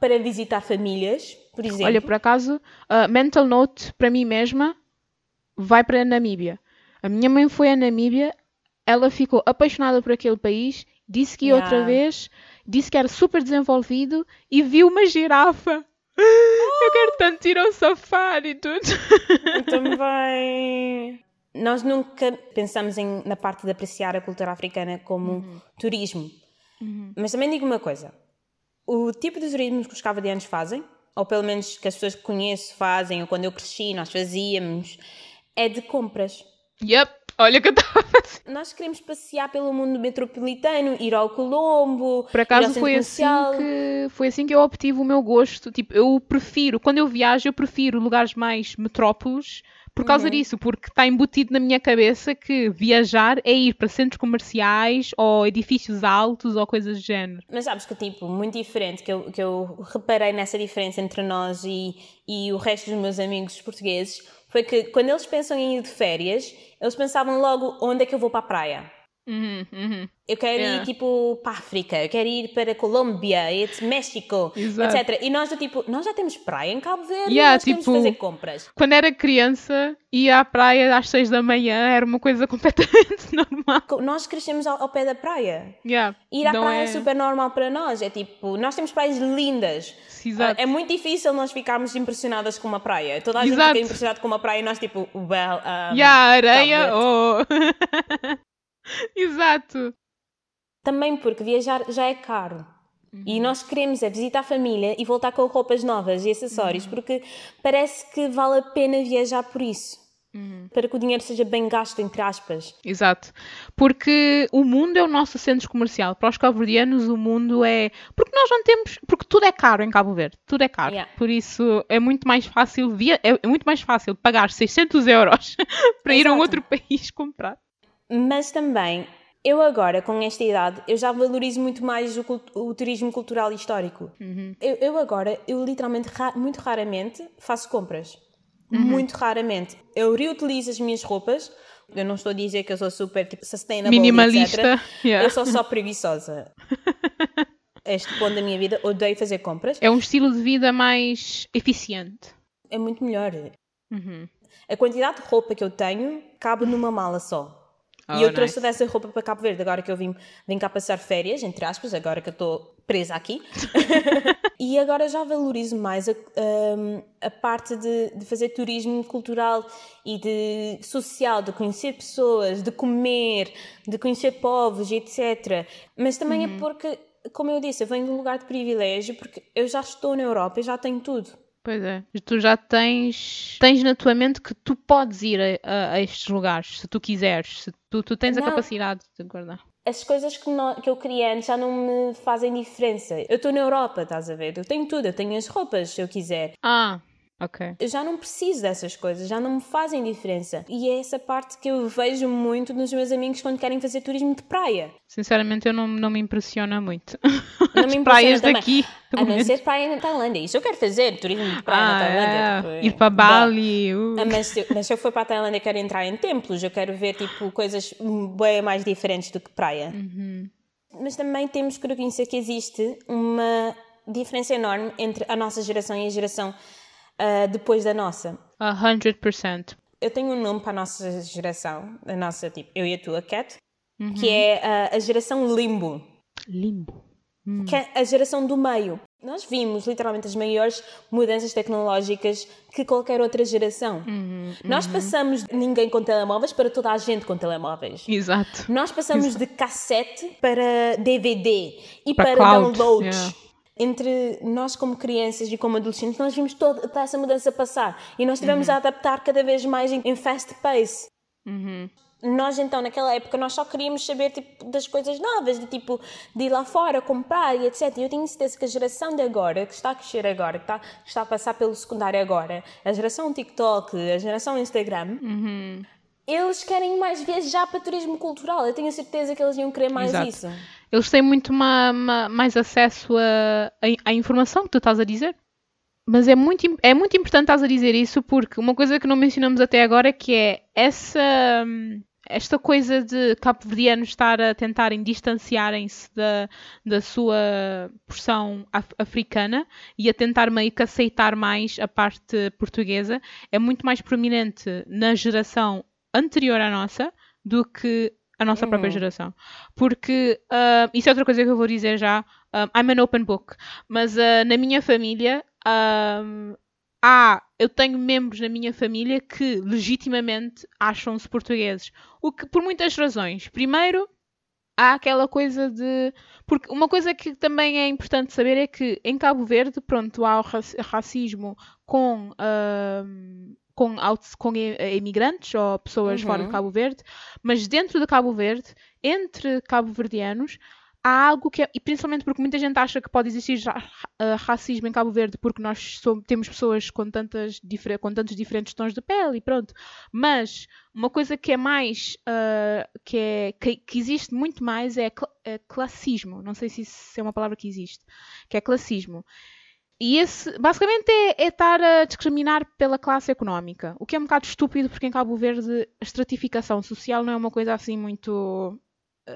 para visitar famílias por exemplo. Olha, por acaso, uh, mental note para mim mesma, vai para a Namíbia. A minha mãe foi à Namíbia, ela ficou apaixonada por aquele país, disse que ia yeah. outra vez, disse que era super desenvolvido e viu uma girafa. Oh! Eu quero tanto ir ao safari e tudo. Eu também. Nós nunca pensamos em, na parte de apreciar a cultura africana como uhum. turismo. Uhum. Mas também digo uma coisa: o tipo de turismo que os cabo fazem ou pelo menos que as pessoas que conheço fazem, ou quando eu cresci nós fazíamos, é de compras. Yep. Olha que eu estava. Nós queremos passear pelo mundo metropolitano, ir ao Colombo. Por acaso foi assim, que, foi assim que eu obtive o meu gosto. Tipo, eu prefiro, quando eu viajo, eu prefiro lugares mais metrópoles por causa uhum. disso, porque está embutido na minha cabeça que viajar é ir para centros comerciais ou edifícios altos ou coisas do género. Mas sabes que, tipo, muito diferente, que eu, que eu reparei nessa diferença entre nós e, e o resto dos meus amigos portugueses, foi que quando eles pensam em ir de férias, eles pensavam logo onde é que eu vou para a praia. Uhum, uhum. Eu quero yeah. ir tipo para a África, eu quero ir para a Colômbia, México, Exato. etc. E nós do tipo, nós já temos praia em Cabo Verde, yeah, nós tipo, fazer compras. Quando era criança, ia à praia às 6 da manhã, era uma coisa completamente normal. Nós crescemos ao, ao pé da praia. Yeah, ir à praia é... é super normal para nós. É tipo, nós temos praias lindas. Exato. É muito difícil nós ficarmos impressionadas com uma praia. Toda a gente Exato. fica impressionada com uma praia e nós tipo, well, um, yeah, areia, oh. Exato. Também porque viajar já é caro. Uhum. E nós queremos é visitar a família e voltar com roupas novas e acessórios, uhum. porque parece que vale a pena viajar por isso. Uhum. Para que o dinheiro seja bem gasto, entre aspas. Exato. Porque o mundo é o nosso centro comercial. Para os cabo-verdianos, o mundo é. Porque nós não temos. Porque tudo é caro em Cabo Verde. Tudo é caro. Yeah. Por isso é muito mais fácil. Via... É muito mais fácil pagar 600 euros para Exato. ir a um outro país comprar. Mas também, eu agora, com esta idade, eu já valorizo muito mais o, o turismo cultural e histórico. Uhum. Eu, eu, agora, eu literalmente, ra muito raramente, faço compras. Uhum. Muito raramente. Eu reutilizo as minhas roupas. Eu não estou a dizer que eu sou super tipo, sustainable, Minimalista. etc. Yeah. Eu sou só preguiçosa. este ponto da minha vida, odeio fazer compras. É um estilo de vida mais eficiente. É muito melhor. Uhum. A quantidade de roupa que eu tenho cabe numa mala só. Oh, e eu trouxe toda essa roupa para Cabo Verde, agora que eu vim, vim cá passar férias, entre aspas, agora que eu estou presa aqui. e agora já valorizo mais a, a, a parte de, de, fazer turismo cultural e de social, de conhecer pessoas, de comer, de conhecer povos, etc. Mas também é uhum. é porque, como eu disse, eu venho de um lugar de privilégio, porque eu já estou na Europa e já tenho tudo. Pois é. Tu já tens, tens na tua mente que tu podes ir a, a, estes lugares, se tu quiseres. Se tu, tu tens não. a capacidade de guardar. As coisas que, não, que eu queria antes já não me fazem diferença. Eu estou na Europa, estás a ver? Eu tenho tudo, eu tenho as roupas se eu quiser. Ah, Eu já não preciso dessas coisas, já não me fazem diferença. E é essa parte que eu vejo muito nos meus amigos quando querem fazer turismo de praia. Sinceramente, eu não, não me impressiona muito. Não As me praias também. daqui. A não ser praia na Tailândia. Isso eu quero fazer, turismo de praia ah, na Tailândia. É. Tipo, Ir para Bali. Uh. Ah, mas, se, mas se eu for para a Tailândia, quero entrar em templos, eu quero ver tipo coisas bem mais diferentes do que praia. Uhum. Mas também temos que reconhecer que existe uma diferença enorme entre a nossa geração e a geração uh, depois da nossa. A hundred percent. Eu tenho um nome para a nossa geração, a nossa, tipo, eu e a tua, Cat, uhum. que é uh, a geração limbo. Limbo. Hum. Que é a geração do meio. Nós vimos literalmente as maiores mudanças tecnológicas que qualquer outra geração. Uhum, Nós uhum. passamos de ninguém com telemóveis para toda a gente com telemóveis. Exato. Nós passamos Exato. de cassete para DVD e para, para downloads. Yeah entre nós como crianças e como adolescentes, nós vimos toda, essa mudança passar e nós tivemos uhum. a adaptar cada vez mais em, em fast pace. Uhum. Nós então naquela época nós só queríamos saber tipo, das coisas novas, de tipo de ir lá fora comprar e etc. E eu tenho certeza que a geração de agora, que está a crescer agora, que está, que está a passar pelo secundário agora, a geração TikTok, a geração Instagram, uhum. eles querem mais viajar para turismo cultural. Eu tenho certeza que eles iam querer mais Exato. isso eles têm muito ma, ma, mais acesso à informação que tu estás a dizer. Mas é muito, é muito importante estás a dizer isso porque uma coisa que não mencionamos até agora que é essa esta coisa de cabo-verdianos estar a tentarem distanciarem-se da, da sua porção af africana e a tentar meio que aceitar mais a parte portuguesa é muito mais prominente na geração anterior à nossa do que a nossa uhum. própria geração. Porque uh, isso é outra coisa que eu vou dizer já. Um, I'm an open book. Mas uh, na minha família um, há, eu tenho membros na minha família que legitimamente acham-se portugueses. O que por muitas razões. Primeiro, há aquela coisa de. Porque uma coisa que também é importante saber é que em Cabo Verde, pronto, há o racismo com. Uh, com, com imigrantes ou pessoas uhum. fora de uhum. Cabo Verde, mas dentro de Cabo Verde, entre cabo-verdianos, há algo que é, e principalmente porque muita gente acha que pode existir uh, racismo em Cabo Verde porque nós somos, temos pessoas com, tantas, com tantos diferentes tons de pele e pronto. Mas uma coisa que é mais, uh, que, é, que, que, existe muito mais é, cl é, classismo. Não sei se isso é uma palavra que existe, que é classismo. E esse, basicamente, é, é estar a discriminar pela classe económica. O que é um bocado estúpido, porque em Cabo Verde a estratificação social não é uma coisa assim muito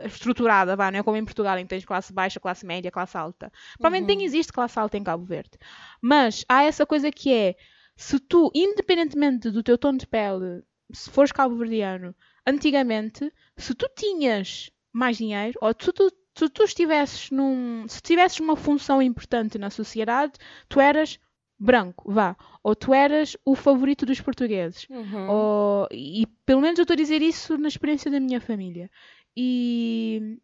estruturada, vá, não é como em Portugal, em que tens classe baixa, classe média, classe alta. Provavelmente uhum. nem existe classe alta em Cabo Verde. Mas há essa coisa que é, se tu, independentemente do teu tom de pele, se fores cabo-verdiano, antigamente, se tu tinhas mais dinheiro, ou se tu, se tu estivesses num. Se tivesses uma função importante na sociedade, tu eras branco, vá. Ou tu eras o favorito dos portugueses. Uhum. Ou, e pelo menos eu estou a dizer isso na experiência da minha família. E,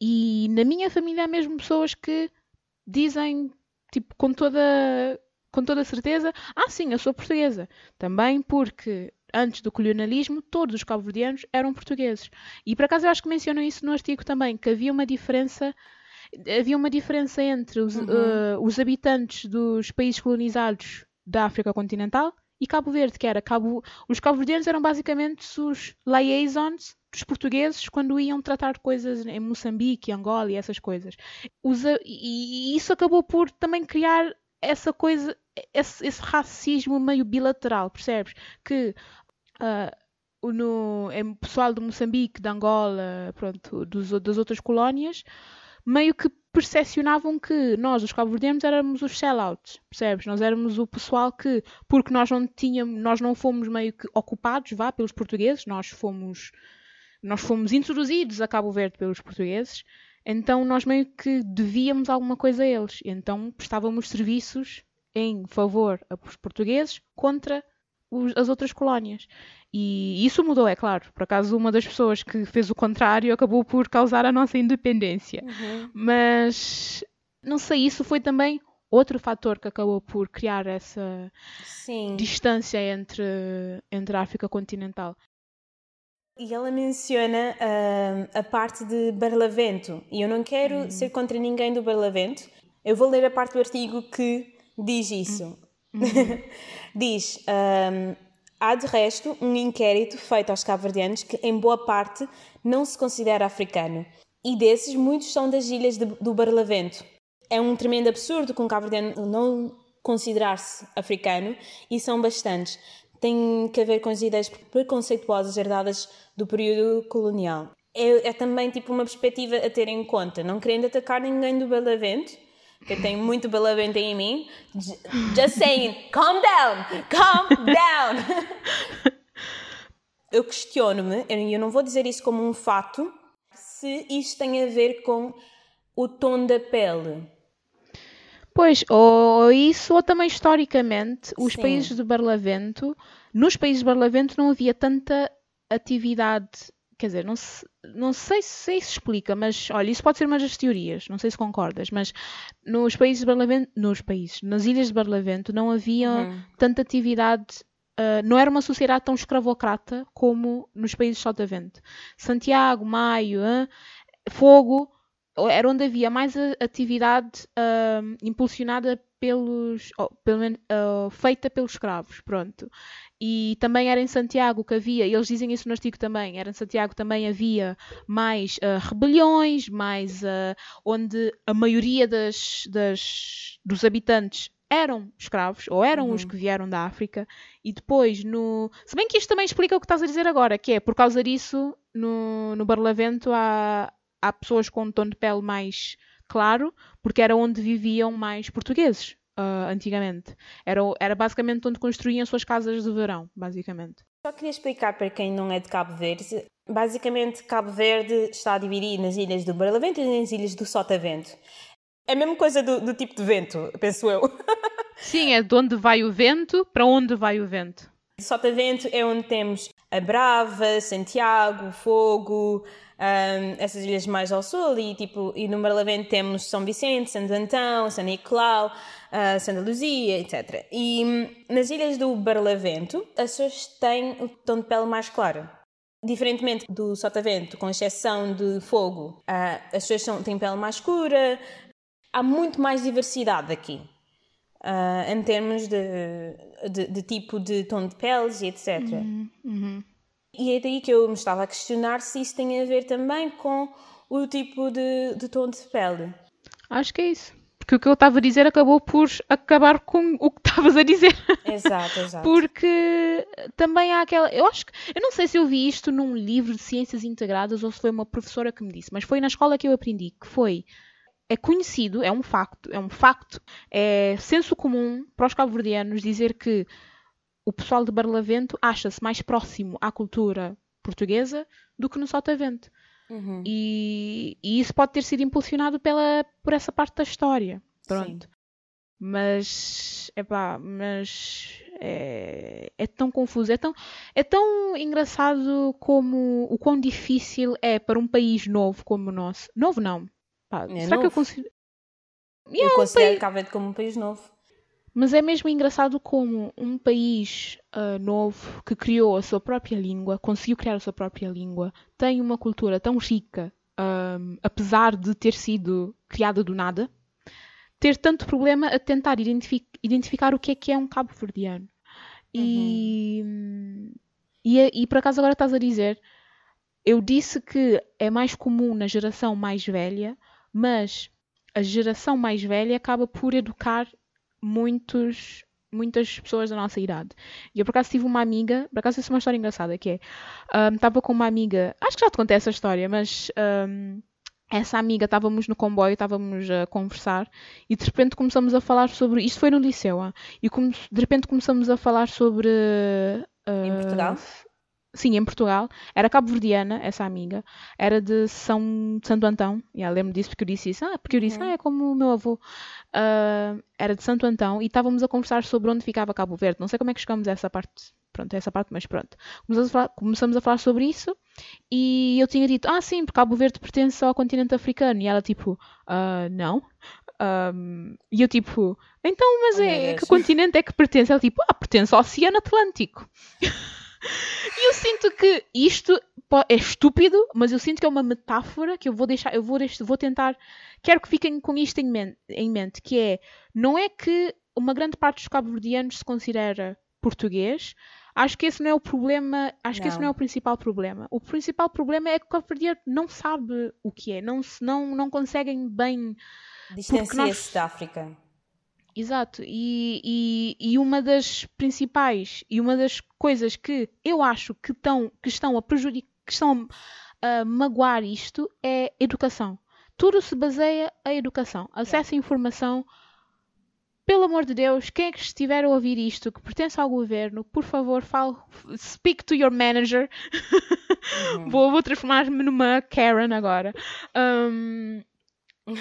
e na minha família há mesmo pessoas que dizem, tipo, com toda, com toda certeza: Ah, sim, eu sou portuguesa. Também porque antes do colonialismo, todos os cabo-verdianos eram portugueses. E por acaso eu acho que mencionam isso no artigo também, que havia uma diferença. Havia uma diferença entre os, uhum. uh, os habitantes dos países colonizados da África continental e Cabo Verde, que era Cabo, os cabo-verdianos eram basicamente os liaisons dos portugueses quando iam tratar coisas em Moçambique, Angola e essas coisas. Usa, e, e isso acabou por também criar essa coisa, esse, esse racismo meio bilateral, percebes? Que uh, no em pessoal de Moçambique, de Angola, pronto, dos, das outras colónias, meio que percepcionavam que nós, os cabo-verdianos, éramos os sellouts, percebes? Nós éramos o pessoal que, porque nós não tínhamos, nós não fomos meio que ocupados, vá, pelos portugueses, nós fomos, nós fomos introduzidos a Cabo Verde pelos portugueses, então nós meio que devíamos alguma coisa a eles, então prestávamos serviços em favor aos portugueses contra os, as outras colónias. E isso mudou, é claro. Por acaso, uma das pessoas que fez o contrário acabou por causar a nossa independência. Uhum. Mas, não sei, isso foi também outro fator que acabou por criar essa Sim. distância entre, entre a África continental. E ela menciona uh, a parte de Barlavento. E eu não quero uhum. ser contra ninguém do Barlavento. Eu vou ler a parte do artigo que diz isso. Uhum. diz: um, Há de resto um inquérito feito aos cabo-verdianos que, em boa parte, não se considera africano. E desses, muitos são das ilhas de, do Barlavento. É um tremendo absurdo com um cabo-verdiano não considerar-se africano, e são bastantes. Tem que ver com as ideias preconceituosas herdadas do período colonial. É, é também tipo uma perspectiva a ter em conta, não querendo atacar ninguém do Barlavento, que eu tenho muito belovente em mim. Just saying, calm down, calm down. eu questiono-me, e eu não vou dizer isso como um fato, se isto tem a ver com o tom da pele. Pois, ou isso, ou também historicamente, os Sim. países de Barlavento, nos países de Barlavento não havia tanta atividade Quer dizer, não, se, não sei se isso explica, mas olha, isso pode ser uma das teorias, não sei se concordas, mas nos países de Barlavento, nos países, nas ilhas de Barlavento, não havia uhum. tanta atividade, uh, não era uma sociedade tão escravocrata como nos países de Sotavento. Santiago, Maio, Fogo, era onde havia mais atividade uh, impulsionada pelos, oh, pelo, uh, feita pelos escravos, pronto. E também era em Santiago que havia, eles dizem isso no artigo também, era em Santiago também havia mais uh, rebeliões, mais uh, onde a maioria das, das, dos habitantes eram escravos, ou eram uhum. os que vieram da África, e depois no. Se bem que isto também explica o que estás a dizer agora, que é por causa disso, no, no Barlavento há, há pessoas com um tom de pele mais claro, porque era onde viviam mais portugueses uh, antigamente. Era, era basicamente onde construíam suas casas de verão, basicamente. Só queria explicar para quem não é de Cabo Verde. Basicamente, Cabo Verde está dividido nas ilhas do Barlavento e nas ilhas do Sotavento. É a mesma coisa do, do tipo de vento, penso eu. Sim, é de onde vai o vento para onde vai o vento. Sotavento é onde temos a Brava, Santiago, Fogo, um, essas ilhas mais ao sul, e, tipo, e no Barlavento temos São Vicente, Santo Antão, São Nicolau, uh, Santa Luzia, etc. E um, nas ilhas do Barlavento, as pessoas têm o tom de pele mais claro. Diferentemente do Sotavento, com exceção de fogo, uh, as pessoas são, têm pele mais escura, há muito mais diversidade aqui. Uh, em termos de, de, de, tipo de tom de peles e etc. Uhum, uhum. E é daí que eu me estava a questionar se isso tem a ver também com o tipo de, de tom de pele. Acho que é isso. Porque o que eu estava a dizer acabou por acabar com o que estavas a dizer. Exato, exato. Porque também há aquela. Eu acho que. Eu não sei se eu vi isto num livro de ciências integradas ou se foi uma professora que me disse, mas foi na escola que eu aprendi, que foi. É conhecido, é um facto, é um facto, é senso comum para os cabo-verdianos dizer que o pessoal de Barlavento acha-se mais próximo à cultura portuguesa do que no Sotavento. Uhum. E, e, isso pode ter sido impulsionado pela, por essa parte da história. Pronto. Sim. Mas, epá, mas é, é tão confuso, é tão, é tão engraçado como o quão difícil é para um país novo como o nosso. Novo não. Pá, é será novo. que eu consigo. Yeah, eu considero um Cabo Verde como um país novo. Mas é mesmo engraçado como um país uh, novo que criou a sua própria língua, conseguiu criar a sua própria língua, tem uma cultura tão rica, um, apesar de ter sido criada do nada, ter tanto problema a tentar identific identificar o que é que é um cabo-verdiano. E, uhum. e, e por acaso agora estás a dizer, eu disse que é mais comum na geração mais velha, mas a geração mais velha acaba por educar muitos, muitas pessoas da nossa idade. E eu por acaso tive uma amiga, por acaso isso é uma história engraçada, que é, estava um, com uma amiga, acho que já te contei essa história, mas um, essa amiga, estávamos no comboio, estávamos a conversar e de repente começamos a falar sobre, isto foi no liceu, ah, e de repente começamos a falar sobre... Uh, em Portugal? Sim, em Portugal. Era cabo-verdiana, essa amiga. Era de São Santo Antão. E ela lembro disso porque eu disse isso. Ah, porque eu disse, Uhum. ah, é como o meu avô. Ah, era de Santo Antão e estávamos a conversar sobre onde ficava Cabo Verde. Não sei como é que chegamos a essa parte. Pronto, a essa parte, mas pronto. Começamos a falar, começamos a falar sobre isso e eu tinha dito, ah, sim, porque Cabo Verde pertence ao continente africano. E ela, tipo, ah, não. Ahm, e eu, tipo, então, mas é, que continente é que pertence? Ela, tipo, ah, pertence ao Oceano Atlântico. E eu sinto que isto é estúpido, mas eu sinto que é uma metáfora que eu vou deixar, eu vou, vou tentar, quero que fiquem com isto em mente, em mente, que é, não é que uma grande parte dos cabo-verdianos se considera português, acho que esse não é o problema, acho que esse Não. não é o principal problema. O principal problema é que o cabo-verdiano não sabe o que é, não, não, não conseguem bem Distancia-se nós- da África. Exato, e, e, e uma das principais e uma das coisas que eu acho que, tão, que estão a prejudicar, que estão a magoar isto é educação. Tudo se baseia a educação, acesso à informação. Pelo amor de Deus, quem é que estiver a ouvir isto, que pertence ao governo, por favor, fale, speak to your manager. Uhum. Vou, vou transformar-me numa Karen agora. Um,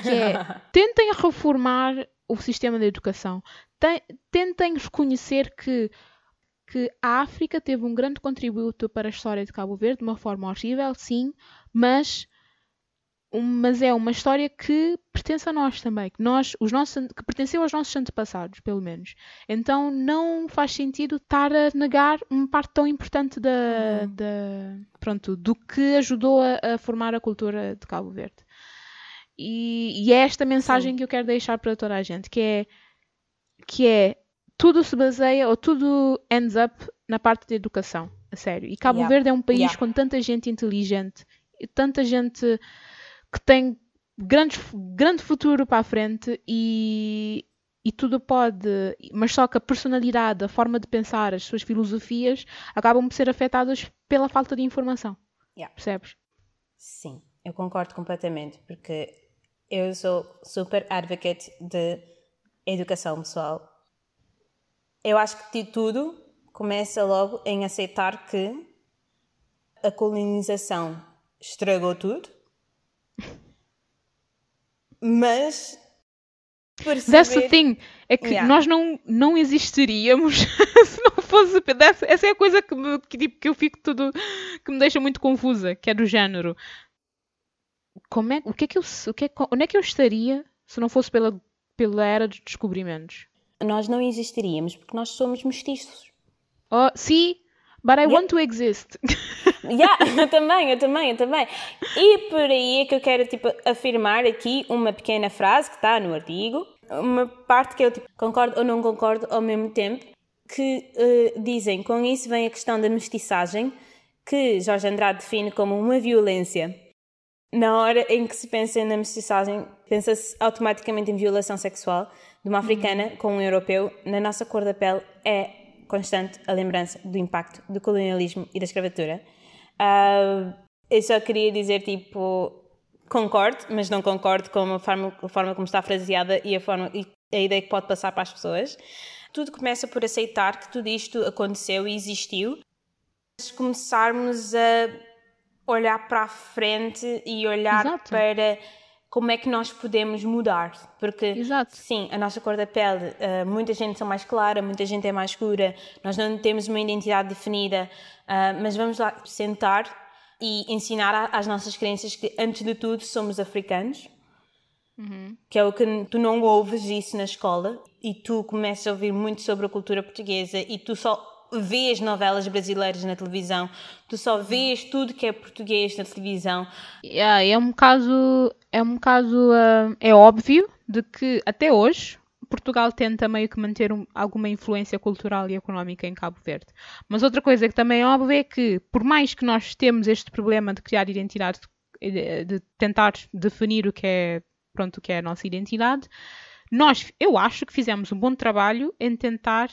que é tentem reformar o sistema de educação. Te- Tentem reconhecer que, que a África teve um grande contributo para a história de Cabo Verde, de uma forma horrível, sim, mas, mas é uma história que pertence a nós também, que, nós, os nossos, que pertenceu aos nossos antepassados, pelo menos. Então não faz sentido estar a negar uma parte tão importante da, Uhum. da- pronto, do que ajudou a, a formar a cultura de Cabo Verde. E, e é esta mensagem Sim. que eu quero deixar para toda a gente, que é que é tudo se baseia ou tudo ends up na parte da educação, a sério. E Cabo Yeah. Verde é um país Yeah. com tanta gente inteligente, e tanta gente que tem grande, grande futuro para a frente e, e tudo pode, mas só que a personalidade, a forma de pensar, as suas filosofias acabam por ser afetadas pela falta de informação. Yeah. Percebes? Sim, eu concordo completamente, porque eu sou super advocate de educação pessoal. Eu acho que de tudo começa logo em aceitar que a colonização estragou tudo, mas That's the perceber... thing. É que Yeah. nós não, não existiríamos se não fosse. Essa é a coisa que, me, que, tipo, que eu fico tudo. que me deixa muito confusa, que é do género. Como é, o que é que eu, o que é, onde é que eu estaria se não fosse pela, pela era dos descobrimentos? Nós não existiríamos porque nós somos mestiços. Oh, sim, but I yeah. want to exist. yeah, eu também, eu também, eu também. E por aí é que eu quero tipo, afirmar aqui uma pequena frase que está no artigo, uma parte que eu tipo, concordo ou não concordo ao mesmo tempo, que uh, dizem com isso vem a questão da mestiçagem, que Jorge Andrade define como uma violência. Na hora em que se pensa na mestiçagem, pensa-se automaticamente em violação sexual de uma africana uhum. com um europeu. Na nossa cor da pele é constante a lembrança do impacto do colonialismo e da escravatura. Uh, eu só queria dizer, tipo, concordo, mas não concordo com a forma, a forma como está fraseada e a, forma, e a ideia que pode passar para as pessoas. Tudo começa por aceitar que tudo isto aconteceu e existiu. Se começarmos a olhar para a frente e olhar Exato. para como é que nós podemos mudar. Porque, Exato. sim, a nossa cor da pele, uh, muita gente é mais clara, muita gente é mais escura, nós não temos uma identidade definida, uh, mas vamos lá sentar e ensinar às nossas crianças que, antes de tudo, somos africanos. Uhum. Que é o que tu não ouves isso na escola e tu começas a ouvir muito sobre a cultura portuguesa e tu só vês novelas brasileiras na televisão, tu só vês tudo que é português na televisão. Yeah, é um caso, é um caso, uh, é óbvio de que até hoje Portugal tenta meio que manter um, alguma influência cultural e económica em Cabo Verde. Mas outra coisa que também é óbvia é que, por mais que nós temos este problema de criar identidade, de, de tentar definir o que é, pronto, o que é a nossa identidade, nós, eu acho que fizemos um bom trabalho em tentar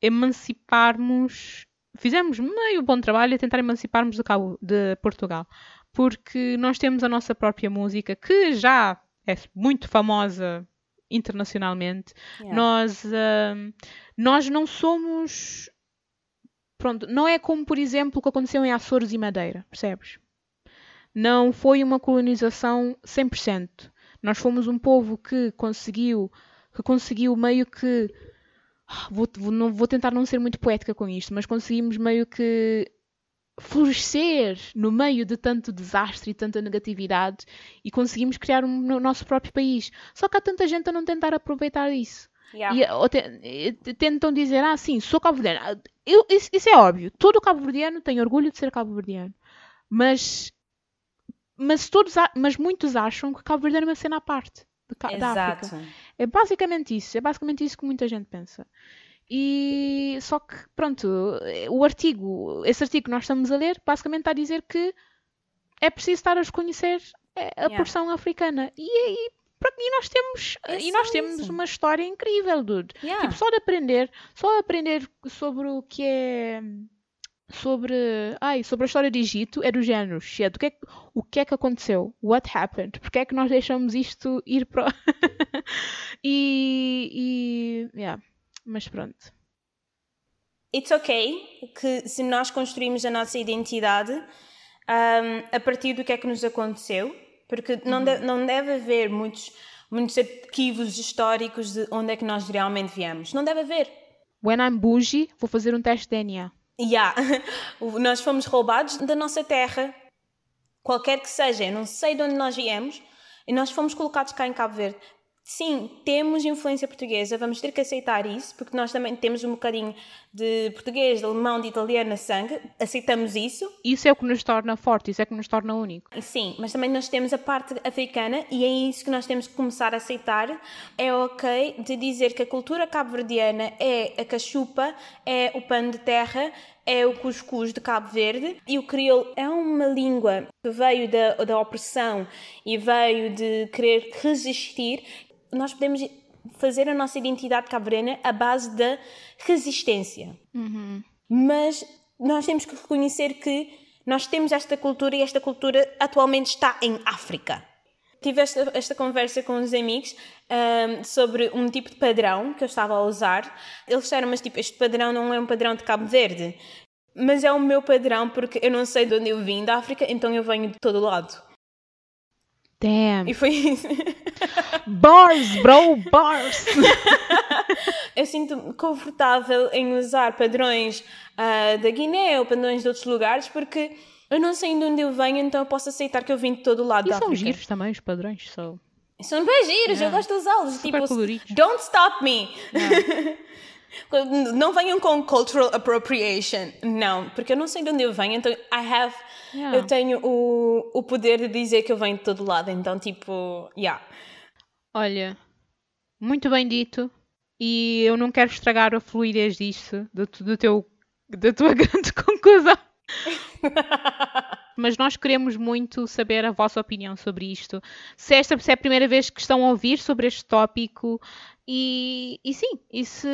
emanciparmos, fizemos meio bom trabalho a tentar emanciparmos de, Cabo, de Portugal, porque nós temos a nossa própria música que já é muito famosa internacionalmente. Yeah. Nós, uh, nós não somos. Pronto, não é como, por exemplo, o que aconteceu em Açores e Madeira, percebes? Não foi uma colonização 100%. Nós fomos um povo que conseguiu, que conseguiu meio que. Vou, vou, não, vou tentar não ser muito poética com isto, mas conseguimos meio que florescer no meio de tanto desastre e tanta negatividade e conseguimos criar um, no nosso próprio país. Só que há tanta gente a não tentar aproveitar isso. Yeah. E, te, tentam dizer, ah, sim, sou cabo-verdiano. Ah, isso, isso, é óbvio. Todo cabo-verdiano tem orgulho de ser cabo-verdiano. Mas, mas, todos, mas muitos acham que cabo-verdiano é uma cena à parte da África. É basicamente isso. É basicamente isso que muita gente pensa. E só que, pronto, o artigo, esse artigo que nós estamos a ler, basicamente está a dizer que é preciso estar a reconhecer a yeah. porção africana. E, e, e nós temos, é e nós temos isso. uma história incrível, dude. Yeah. Tipo, só de aprender, só de aprender sobre o que é sobre, ai, sobre a história de Egito é do género, shit, o que é que, o que, é que aconteceu? What happened? Porque é que nós deixamos isto ir para e, e yeah mas pronto. It's ok que se nós construímos a nossa identidade um, a partir do que é que nos aconteceu, porque não, uhum. deve, não deve haver muitos, muitos arquivos históricos de onde é que nós realmente viemos. Não deve haver. When I'm bougie, vou fazer um teste de DNA. Yeah. nós fomos roubados da nossa terra, qualquer que seja. Eu não sei de onde nós viemos, e nós fomos colocados cá em Cabo Verde sim, temos influência portuguesa, vamos ter que aceitar isso, porque nós também temos um bocadinho de português, de alemão, de italiano na sangue, aceitamos isso. Isso é o que nos torna forte, isso é o que nos torna único. Sim, mas também nós temos a parte africana e é isso que nós temos que começar a aceitar. É ok de dizer que a cultura cabo-verdiana é a cachupa, é o pano de terra, é o cuscuz de Cabo Verde e o crioulo é uma língua que veio da, da opressão e veio de querer resistir nós podemos fazer a nossa identidade cabrena à base da resistência. Uhum. Mas nós temos que reconhecer que nós temos esta cultura e esta cultura atualmente está em África. Tive esta, esta conversa com uns amigos um, sobre um tipo de padrão que eu estava a usar. Eles disseram, mas tipo, este padrão não é um padrão de Cabo Verde. Mas é o meu padrão porque eu não sei de onde eu vim da África, então eu venho de todo lado. Damn. E foi isso. Bars, bro, bars. Eu sinto-me confortável em usar padrões uh, da Guiné ou padrões de outros lugares porque eu não sei de onde eu venho, então eu posso aceitar que eu vim de todo o lado e da são África. giros também os padrões, são São bem giros, eu Yeah. gosto de usá-los. Tipo, coloridos. don't stop me. não venham com cultural appropriation. Não, porque eu não sei de onde eu venho, então I have. Yeah. Eu tenho o, o poder de dizer que eu venho de todo lado, então, tipo, yeah. Olha, muito bem dito. E eu não quero estragar a fluidez disto, do, do teu, da tua grande conclusão. Mas nós queremos muito saber a vossa opinião sobre isto. Se esta se é a primeira vez que estão a ouvir sobre este tópico e, e sim, e se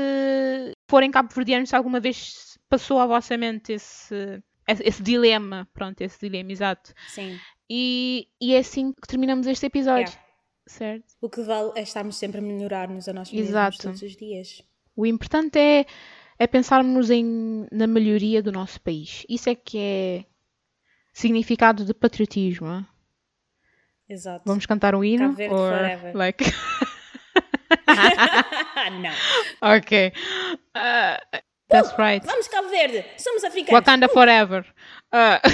forem cabo-verdianos, se alguma vez passou à vossa mente esse, esse, dilema, pronto, esse dilema, exato. Sim. E, e é assim que terminamos este episódio, Yeah. certo? O que vale é estarmos sempre a melhorar-nos a nós mesmos Exato. todos os dias. O importante é, é pensarmos em, na melhoria do nosso país. Isso é que é significado de patriotismo. hein? Exato. Vamos cantar um hino? Cabo Or, forever. like... não. ok. Uh, that's right. Vamos, Cabo Verde! Somos africanos! Wakanda forever. Uh,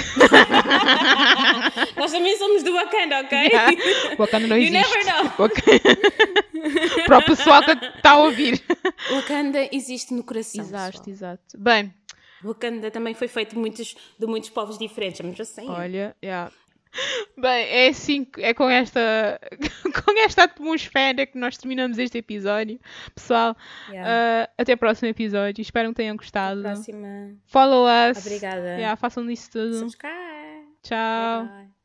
Nós também somos do Wakanda, ok? Wakanda não You existe. never know. Wak- Para o pessoal que está a ouvir. Wakanda existe no coração. Exato, pessoal. exato. Bem, Wakanda também foi feito de muitos, de muitos povos diferentes, mas assim. Olha, yeah. Bem, é assim, é com esta, com esta atmosfera que nós terminamos este episódio. Pessoal, Yeah. ah, até o próximo episódio. Espero que tenham gostado. Próxima. Follow us. Obrigada. Yeah, façam isso tudo. Subscribe. Tchau. Bye.